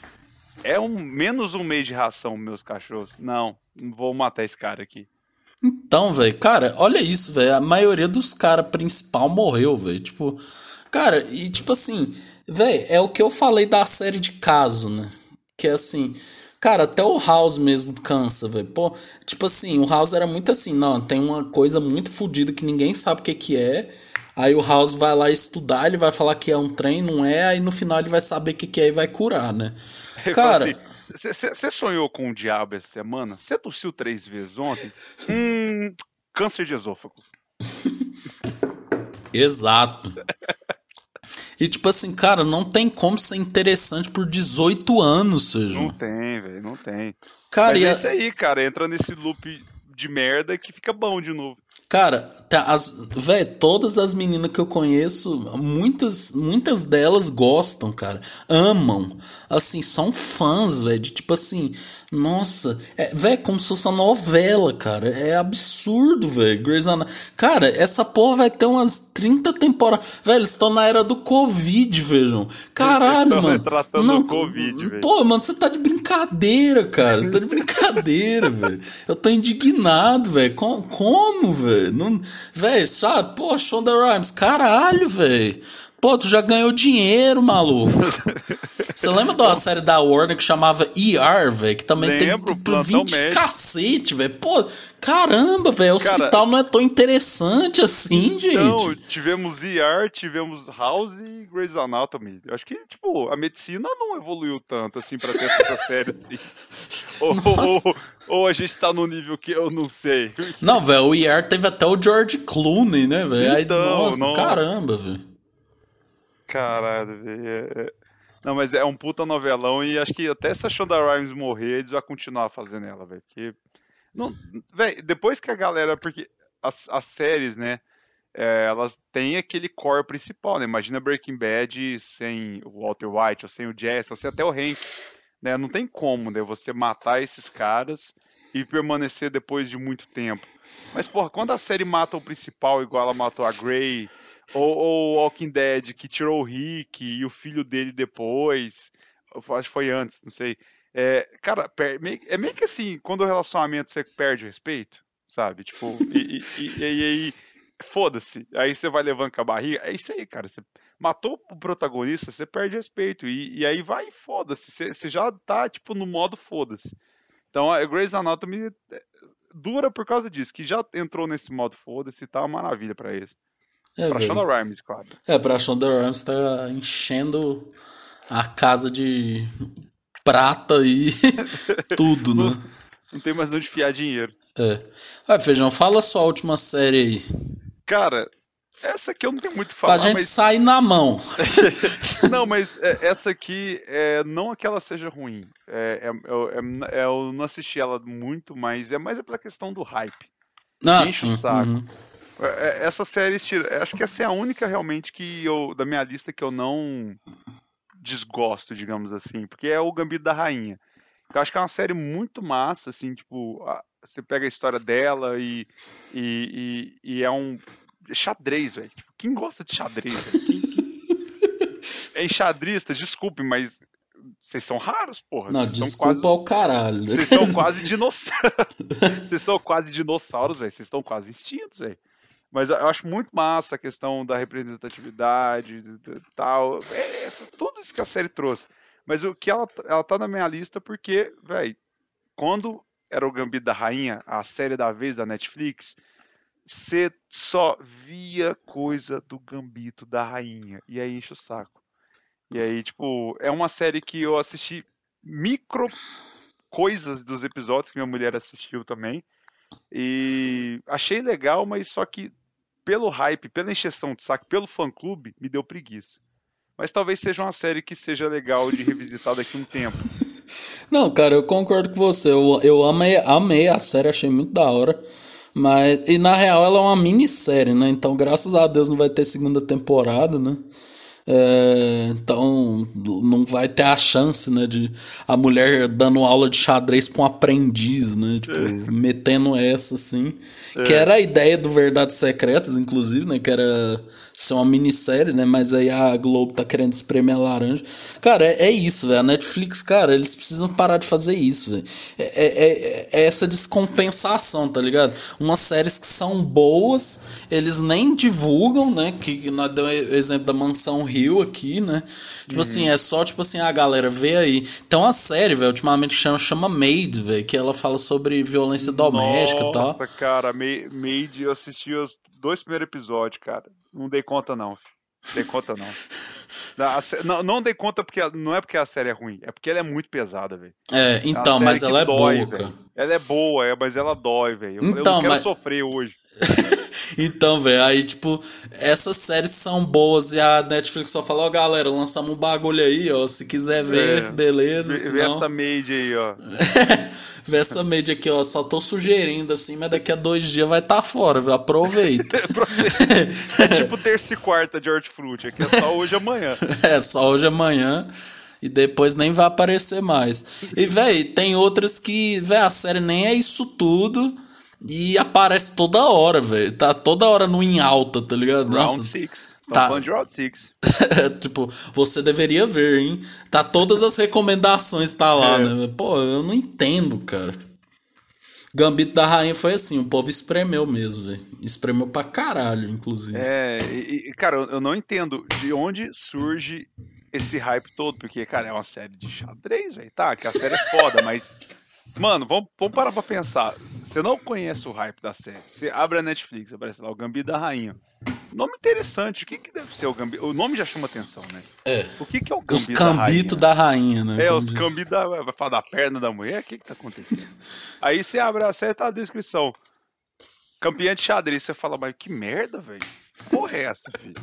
é um, menos um mês de ração, meus cachorros. Não, não vou matar esse cara aqui. Então, velho, cara, olha isso, velho. A maioria dos caras principal morreu, velho. Tipo, cara, e tipo assim, velho, é o que eu falei da série de caso, né? Que é assim, cara, até o House mesmo cansa, velho. Pô, tipo assim, o House era muito assim, não, tem uma coisa muito fodida que ninguém sabe o que que é. Aí o House vai lá estudar, ele vai falar que é um trem, não é, aí no final ele vai saber o que que é e vai curar, né? Cara, assim, você sonhou com o diabo essa semana? Você tossiu três vezes ontem? hum, câncer de esôfago. Exato. E tipo assim, cara, não tem como ser interessante por 18 anos, seja. Não tem, velho, não tem. Cara, Mas e é isso aí, cara, entra nesse loop de merda que fica bom de novo. Cara, tá, as, véio, todas as meninas que eu conheço, muitas, muitas delas gostam, cara. Amam. Assim, são fãs, velho. De tipo assim, nossa, é, velho, como se fosse uma novela, cara. É absurdo, velho. Grey's Anatomy. Cara, essa porra vai ter umas 30 temporadas. Velho, eles estão na era do Covid, vejam. Caralho, mano. Não, Covid, velho. Pô, mano, você tá de brincadeira, cara. Você tá de brincadeira, velho. Eu tô indignado, velho. Como velho? Velho. Velho, sabe? Pô, Shonda Rhimes, caralho, velho. Pô, tu já ganhou dinheiro, maluco. Você lembra de uma série da Warner que chamava ER, velho? Que também Lembro, teve tipo, 20 médico. cacete, velho. Pô, caramba, velho. O Cara, hospital não é tão interessante assim, gente. Não, tivemos ER, tivemos House e Grey's Anatomy. Eu acho que, tipo, a medicina não evoluiu tanto, assim, pra ter essa série. Assim. ou, ou, ou, a gente tá no nível que eu não sei. Não, velho, o ER teve até o George Clooney, né, velho? Então, nossa, não... caramba, velho. Caralho, velho. É, é... Não, mas é um puta novelão e acho que até se a Shonda Rhimes morrer, eles vão continuar fazendo ela, velho. Porque. Não, depois que a galera. Porque as, as séries, né? É, elas têm aquele core principal, né? Imagina Breaking Bad sem o Walter White, ou sem o Jesse, ou sem até o Hank. Né? Não tem como, né? Você matar esses caras e permanecer depois de muito tempo. Mas, porra, quando a série mata o principal, igual ela matou a Grey, ou, ou Walking Dead, que tirou o Rick e o filho dele depois. Acho que foi antes, não sei. É, cara, é meio que assim, quando o relacionamento você perde o respeito, sabe? Tipo, e, aí, foda-se. Aí você vai levando com a barriga. É isso aí, cara. Você matou o protagonista, você perde respeito. E, e aí vai, foda-se. Você, você já tá, tipo, no modo foda-se. Então a Grey's Anatomy é, dura por causa disso, que já entrou nesse modo foda-se e tá uma maravilha para eles. É, pra Shonda Rhimes, claro. É, pra Shonda Rhimes tá enchendo a casa de prata e tudo, né? Não tem mais onde fiar dinheiro. É. Vai, Feijão, fala a sua última série aí. Cara, essa aqui eu não tenho muito o falar. Pra gente mas... sair na mão. não, mas é, essa aqui, é, não que ela seja ruim. É, é, é, é, eu não assisti ela muito, mas é mais pela questão do hype. Ah, sim. Uhum. É, é, essa série, acho que essa é a única realmente que eu, da minha lista que eu não desgosto, digamos assim, porque é o Gambito da Rainha. Eu acho que é uma série muito massa, assim, tipo, você pega a história dela e, e, e, e é um xadrez, velho. Tipo, quem gosta de xadrez? Quem, quem... É enxadrista, desculpe, mas vocês são raros, porra. Não, vocês desculpa quase... ao caralho. Vocês são quase dinossauros. vocês são quase dinossauros, velho. Vocês estão quase extintos, velho. Mas eu acho muito massa a questão da representatividade e tal. É, tudo isso que a série trouxe. Mas o que ela, ela tá na minha lista porque, velho, quando era o Gambito da Rainha, a série da vez da Netflix, você só via coisa do Gambito da Rainha. E aí enche o saco. E aí, tipo, é uma série que eu assisti micro coisas dos episódios que minha mulher assistiu também. E achei legal, mas só que pelo hype, pela encheção de saco, pelo fã-clube, me deu preguiça. Mas talvez seja uma série que seja legal de revisitar daqui um tempo. Não, cara, eu concordo com você. Eu, eu amei, amei a série, achei muito da hora. Mas, e na real ela é uma minissérie, né? Então, graças a Deus não vai ter segunda temporada, né? É, então não vai ter a chance, né, de a mulher dando aula de xadrez para um aprendiz, né, tipo, é. metendo essa assim, é. que era a ideia do Verdades Secretas, inclusive, né, que era ser uma minissérie, né, mas aí a Globo tá querendo espremer a laranja. Cara, é, é isso, velho, a Netflix, cara, eles precisam parar de fazer isso, velho. É, é, é, é essa descompensação, tá ligado? Umas séries que são boas, eles nem divulgam, né, que nós deu exemplo da Mansão Rio aqui, né? Tipo uhum. assim, é só tipo assim, a galera, vê aí. Então a série, velho, ultimamente chama, chama Made, velho, que ela fala sobre violência doméstica e tal. Nossa, cara, Made, eu assisti os dois primeiros episódios, cara. Não dei conta não, filho. Dei conta não. Não, não dei conta porque não é porque a série é ruim, é porque ela é muito pesada, velho. É, então, mas ela é dói, boa, cara. Ela é boa, é, mas ela dói, velho. Eu, então, eu não quero mas... sofrer hoje. então, velho, aí, tipo, essas séries são boas e a Netflix só fala, ó, oh, galera, lançamos um bagulho aí, ó, se quiser ver, é. beleza, Vê essa made aí, ó. Vê essa made aqui, ó, só tô sugerindo, assim, mas daqui a dois dias vai estar tá fora, viu, aproveita. é tipo terça e quarta de hortifruti, aqui é só hoje e amanhã. é, só hoje e amanhã e depois nem vai aparecer mais. E, velho, tem outras que, velho, a série nem é isso tudo e aparece toda hora, velho. Tá toda hora no em alta, tá ligado? Nossa. Round six. Tá. Round six. tipo, você deveria ver, hein? Tá todas as recomendações tá lá, é. né? Pô, eu não entendo, cara. Gambito da Rainha foi assim, o povo espremeu mesmo, velho. Espremeu pra caralho, inclusive. É, e, cara, eu não entendo de onde surge esse hype todo, porque, cara, é uma série de xadrez, velho. Tá, que a série é foda, mas. Mano, vamos, vamos parar pra pensar. Você não conhece o hype da série. Você abre a Netflix, aparece lá o Gambito da Rainha. Nome interessante. O que, que deve ser o Gambito? O nome já chama atenção, né? É. O que, que é o Gambito os da Rainha? da Rainha, né? É, os Gambito da. Vai falar da perna da mulher? O que, que tá acontecendo? Aí você abre a série tá a descrição. Campeã de xadrez. Você fala, mas que merda, velho. Porra é essa, filho?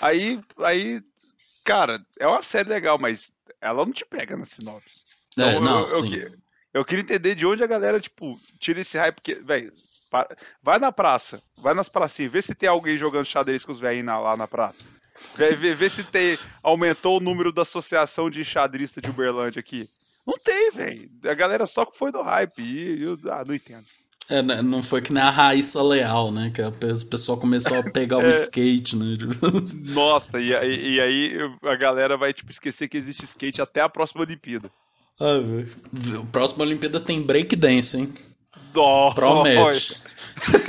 Aí, aí Cara, é uma série legal, mas ela não te pega na sinopse. Então, é, não, eu, sim. Eu, eu, queria entender de onde a galera, tipo, tira esse hype, porque, velho, vai na praça, vai nas pracinhas, vê se tem alguém jogando xadrez com os velhinhos lá na praça. Vê, vê, vê se tem, aumentou o número da associação de xadrista de Uberlândia aqui. Não tem, velho. A galera só que foi do hype. E eu ah, não entendo. É, né, não foi que nem a Raíssa Leal, né? Que o pessoal começou a pegar o é. skate, né? Nossa, e, e, aí a galera vai tipo, esquecer que existe skate até a próxima Olimpíada. Ah, velho. Próxima Olimpíada tem breakdance, hein? Nossa, Promete.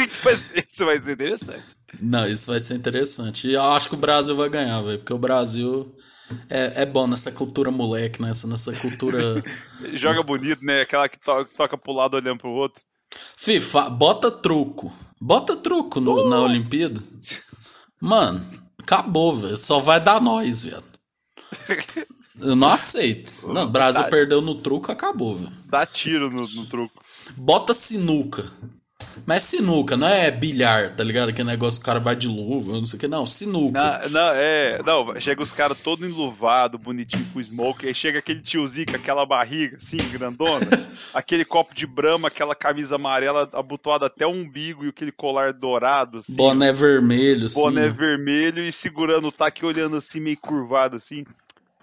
isso vai ser interessante. Não, isso vai ser interessante. E eu acho que o Brasil vai ganhar, velho. Porque o Brasil é, é bom nessa cultura moleque, nessa, nessa cultura. Joga nessa... bonito, né? Aquela que toca, toca pro lado olhando pro outro. FIFA, bota truco. Bota truco no, uh! na Olimpíada. Mano, acabou, velho. Só vai dar nós, velho. Eu não aceito. Não, Brasil perdeu no truco, acabou, velho. Dá tiro no, no truco. Bota sinuca. Mas sinuca, não é bilhar, tá ligado? Aquele negócio que o cara vai de luva, não sei o que. Não, sinuca. Não, não é. Não, chega os caras todo enluvado, bonitinho com smoke, aí chega aquele tiozinho com aquela barriga, assim, grandona, aquele copo de brama, aquela camisa amarela abotoada até o umbigo e aquele colar dourado, assim. Boné vermelho, assim. Boné vermelho e segurando o taque, olhando assim, meio curvado, assim.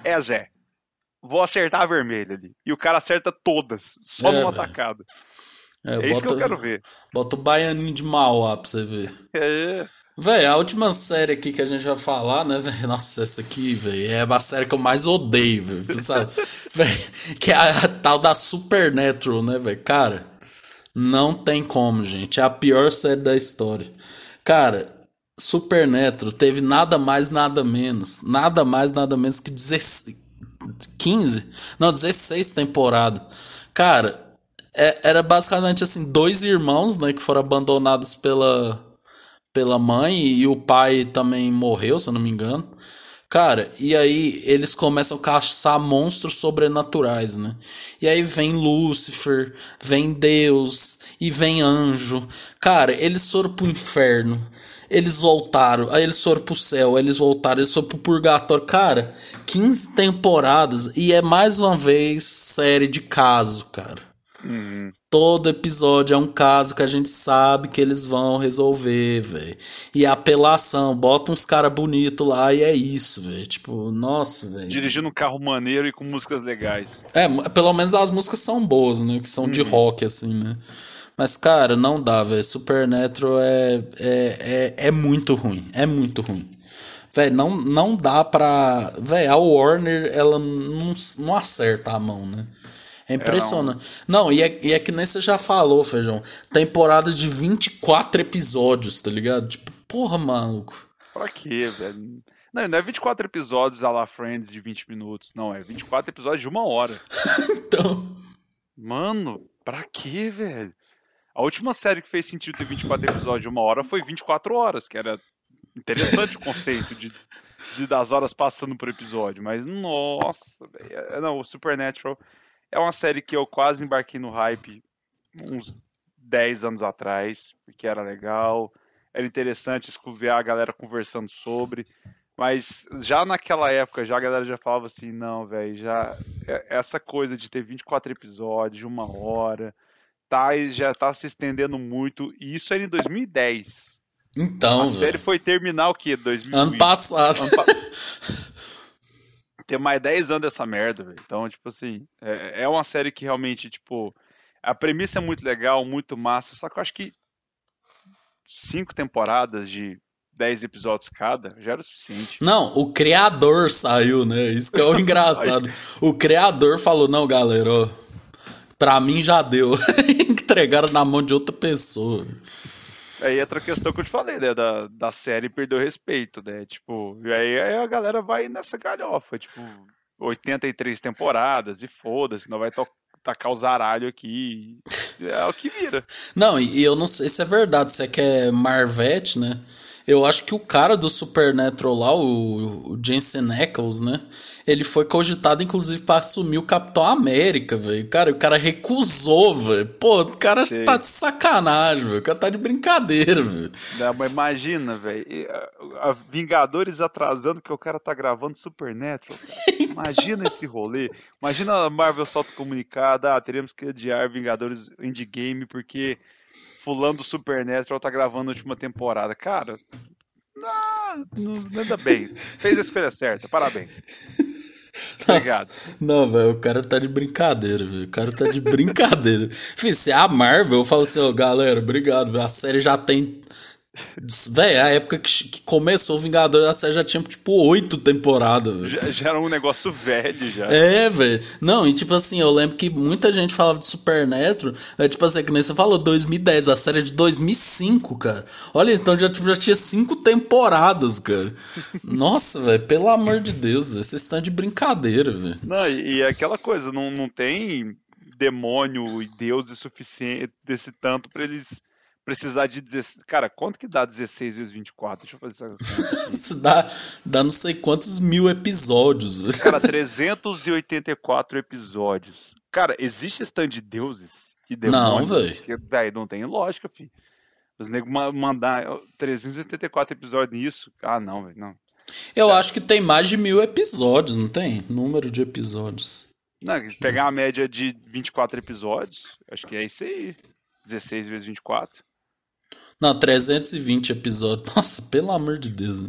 É Zé. Vou acertar a vermelha ali. E o cara acerta todas, só é, numa tacada. É, é bota, isso que eu quero ver. Bota o Baianinho de Mauá pra você ver. É. Véi, a última série aqui que a gente vai falar, né, velho? Nossa, essa aqui, velho, é a série que eu mais odeio, velho. Sabe? véio, que é a, a tal da Supernatural, né, velho? Cara, não tem como, gente. É a pior série da história. Cara, Supernatural teve nada mais, nada menos. Nada mais, nada menos que 16, 15? Não, 16 temporadas. Cara, é, era basicamente assim, dois irmãos, né, que foram abandonados pela, pela mãe e o pai também morreu, se eu não me engano. Cara, e aí eles começam a caçar monstros sobrenaturais, né? E aí vem Lúcifer, vem Deus e vem anjo. Cara, eles foram pro inferno. Eles voltaram, aí eles foram pro céu, eles voltaram, eles foram pro purgatório. Cara, 15 temporadas e é mais uma vez série de caso, cara. Uhum. Todo episódio é um caso que a gente sabe que eles vão resolver, velho. E a apelação, bota uns cara bonito lá e é isso, velho. Tipo, nossa, velho. Dirigindo um carro maneiro e com músicas legais. É, pelo menos as músicas são boas, né? Que são uhum. de rock, assim, né? Mas, cara, não dá, velho. Supernatural é, é, é, é muito ruim. É muito ruim. Velho, não, não dá pra. Velho, a Warner, ela não, não acerta a mão, né? É impressionante. não, não e, é, e é que nem você já falou, Feijão. Temporada de 24 episódios, tá ligado? Tipo, porra, maluco. Pra quê, velho? Não, não é 24 episódios a la Friends de 20 minutos. Não, é 24 episódios de uma hora. então. Mano, pra quê, velho? A última série que fez sentido ter 24 episódios de uma hora foi 24 horas, que era interessante o conceito de, de das horas passando por episódio. Mas, nossa, velho. É, não, o Supernatural é uma série que eu quase embarquei no hype uns 10 anos atrás, porque era legal, era interessante ver a galera conversando sobre. Mas já naquela época, já a galera já falava assim, não, velho, já é, essa coisa de ter 24 episódios, uma hora, tá, já tá se estendendo muito, e isso era em 2010. Então, A série foi terminar o quê? 2020. Ano passado. Ano pa... ter mais 10 anos dessa merda, velho. Então, tipo assim, é, é uma série que realmente, tipo, a premissa é muito legal, muito massa, só que eu acho que cinco temporadas de 10 episódios cada já era o suficiente. Não, o criador saiu, né? Isso que é o engraçado. o criador falou: não, galera, ó, pra mim já deu. Entregaram na mão de outra pessoa. Aí entra a questão que eu te falei, né? Da, da série perdeu respeito, né? Tipo, e aí, aí a galera vai nessa galhofa, tipo, 83 temporadas e foda-se, não vai tacar os aralhos aqui. É o que vira. Não, e eu não sei se é verdade, se é que é Marvete, né? Eu acho que o cara do Supernatural lá, o, o Jensen Ackles, né? Ele foi cogitado, inclusive, para assumir o Capitão América, velho. Cara, o cara recusou, velho. Pô, o cara Sim. tá de sacanagem, velho. O cara tá de brincadeira, velho. Mas imagina, velho. Vingadores atrasando que o cara tá gravando Supernatural. Imagina esse rolê. Imagina a Marvel solta comunicado, ah, teremos que adiar Vingadores Endgame porque fulano do Supernatural tá gravando a última temporada. Cara, não, anda bem. Fez a escolha certa. Parabéns. Obrigado. Não, velho, o cara tá de brincadeira, velho. O cara tá de brincadeira. Fih, se é a Marvel, eu falo assim, ó, oh, galera, obrigado, véio. A série já tem Véi, a época que, que começou o Vingadores da série já tinha, tipo, oito temporadas. Já, já, era um negócio velho, já. É, velho. Não, e tipo assim, eu lembro que muita gente falava de Supernatural. É tipo assim, que nem você falou, 2010, a série é de 2005, cara. Olha, então já, tipo, já tinha cinco temporadas, cara. Nossa, velho, pelo amor de Deus, véio, vocês estão de brincadeira, velho. Não, e, e é aquela coisa, não, não tem demônio e deuses suficiente desse tanto para eles precisar de 16. Cara, quanto que dá 16 vezes 24? Deixa eu fazer essa Isso dá, dá não sei quantos mil episódios. Cara, 384 episódios. Cara, existe stand de deuses e demônios? Não, velho. Não tem lógica, filho. Os negros mandar 384 episódios nisso. Ah, não, velho, não. Eu é. acho que tem mais de mil episódios, não tem? Número de episódios. Não, pegar a média de 24 episódios, acho que é isso aí. 16 vezes 24. Não, 320 episódios. Nossa, pelo amor de Deus.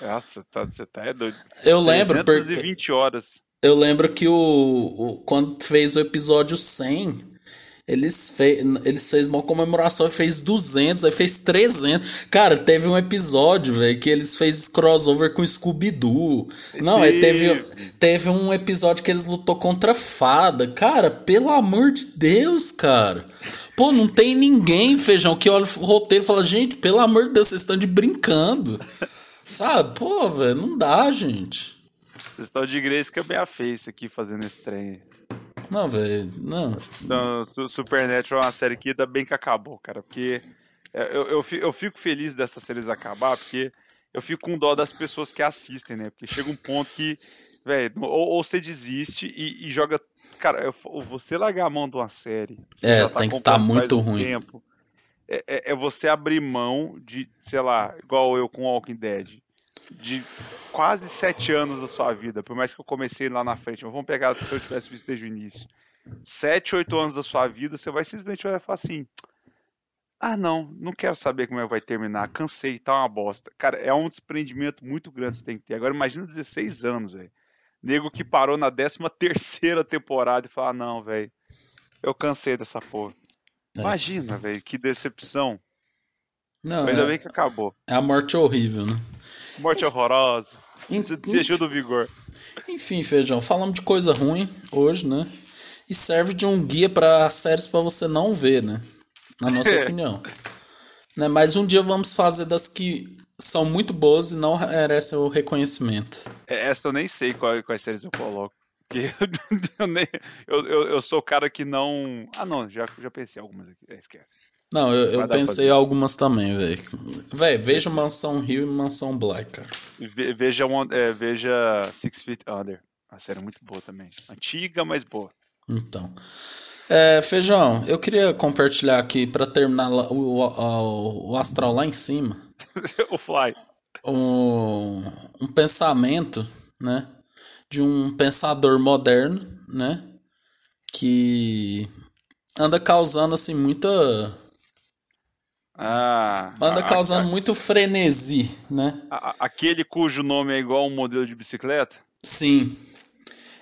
Nossa, tá, você tá é doido. Eu lembro. 320 horas. Eu lembro que o, o, quando fez o episódio 100, eles, fe eles fez uma comemoração e fez 200, aí fez 300. Cara, teve um episódio, velho, que eles fez crossover com Scooby-Doo. Não, aí teve, teve um episódio que eles lutou contra Fada. Cara, pelo amor de Deus, cara. Pô, não tem ninguém, feijão, que olha o roteiro e fala, gente, pelo amor de Deus, vocês estão de brincando. Sabe? Pô, velho, não dá, gente. Vocês estão de igreja que é bem a face aqui fazendo esse trem. Não, velho, não. Então, Supernatural é uma série que ainda bem que acabou, cara, porque é, eu, eu, fico feliz dessas séries acabar, porque eu fico com dó das pessoas que assistem, né? Porque chega um ponto que, velho, ou, ou, você desiste e, e joga. Cara, eu, você largar a mão de uma série. É, tá tem que estar muito ruim. Tempo, é, é, é, você abrir mão de, sei lá, igual eu com Walking Dead. De quase sete anos da sua vida, por mais que eu comecei lá na frente, mas vamos pegar se eu tivesse visto desde o início. Sete, oito anos da sua vida, você vai simplesmente vai falar assim: ah, não, não quero saber como é que vai terminar. Cansei, tá uma bosta. Cara, é um desprendimento muito grande que você tem que ter. Agora imagina 16 anos, velho. Nego que parou na 13 terceira temporada e fala, não, velho, eu cansei dessa porra. É. Imagina, velho, que decepção. Não, Ainda é, bem que acabou. É a morte horrível, né? Morte horrorosa. Desistiu do vigor. Enfim, Feijão, falamos de coisa ruim hoje, né? E serve de um guia para séries para você não ver, né? na nossa é. opinião. Né? Mas um dia vamos fazer das que são muito boas e não merecem o reconhecimento. É, essa eu nem sei qual, quais séries eu coloco. Eu, nem, eu, eu, eu, sou o cara que não. Ah, não, já, já pensei algumas aqui. É, esquece. Não, eu, eu pensei algumas também, velho. Velho, veja Mansão Rio e Mansão Black, cara. Ve, veja, é, veja Six Feet Under. A série é muito boa também. Antiga, mas boa. Então. É, Feijão, eu queria compartilhar aqui para terminar o, o, o, astral lá em cima. o fly. Um, um pensamento, né? De um pensador moderno, né? Que anda causando assim muita ah, anda causando a, muito frenesi, né? A, aquele cujo nome é igual a um modelo de bicicleta? Sim.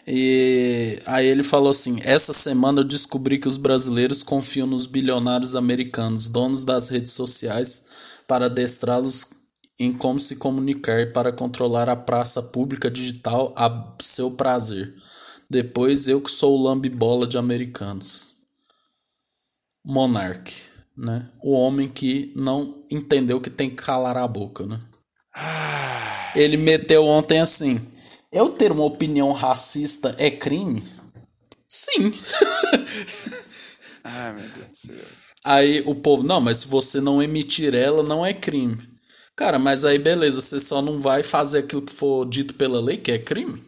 E aí ele falou assim: essa semana eu descobri que os brasileiros confiam nos bilionários americanos, donos das redes sociais, para adestrá-los em como se comunicar e para controlar a praça pública digital a seu prazer. Depois eu que sou o lambibola de americanos. Monarch, né? O homem que não entendeu que tem que calar a boca, né? Ah. Ele meteu ontem assim: eu ter uma opinião racista é crime? Sim. Ai, meu Deus do céu. Aí o povo, não, mas se você não emitir ela, não é crime. Cara, mas aí beleza, você só não vai fazer aquilo que for dito pela lei, que é crime?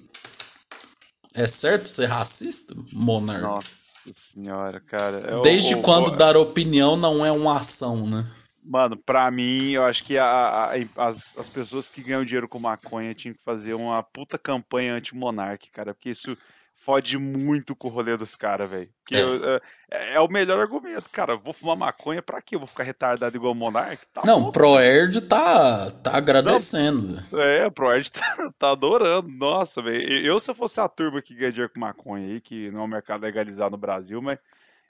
É certo ser racista, monarca? Nossa senhora, cara. É Desde o, quando o... dar opinião não é uma ação, né? Mano, pra mim, eu acho que a, a, as, as pessoas que ganham dinheiro com maconha tinham que fazer uma puta campanha anti-monarque, cara, porque isso fode muito com o rolê dos caras, velho. É. é. É. o melhor argumento, cara. Vou fumar maconha pra quê? Eu vou ficar retardado igual o Monark? Tá não, o ProErd tá, tá agradecendo. Não, é, o ProErd tá, tá adorando. Nossa, velho. Eu, se eu fosse a turma que ganha dinheiro com maconha aí, que não é um mercado legalizado no Brasil, mas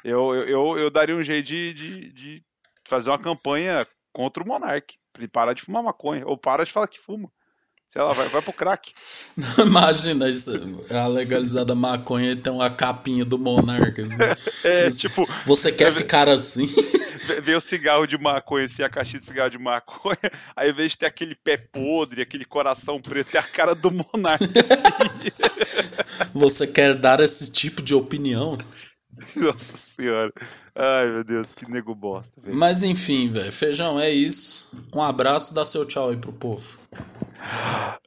eu, eu, eu, eu daria um jeito de, de, de fazer uma campanha contra o Monark. Ele para de fumar maconha, ou para de falar que fuma. Sei lá, vai, vai pro crack. Imagina a legalizada maconha e tem uma capinha do Monarca. Assim. É, tipo. Você quer ficar assim? Vê o cigarro de maconha, assim, a caixinha de cigarro de maconha, aí ao invés de ter aquele pé podre, aquele coração preto, é a cara do Monarca. Você quer dar esse tipo de opinião? Nossa senhora. Ai, meu Deus, que nego bosta. Véio. Mas enfim, velho. Feijão, é isso. Um abraço, dá seu tchau aí pro povo.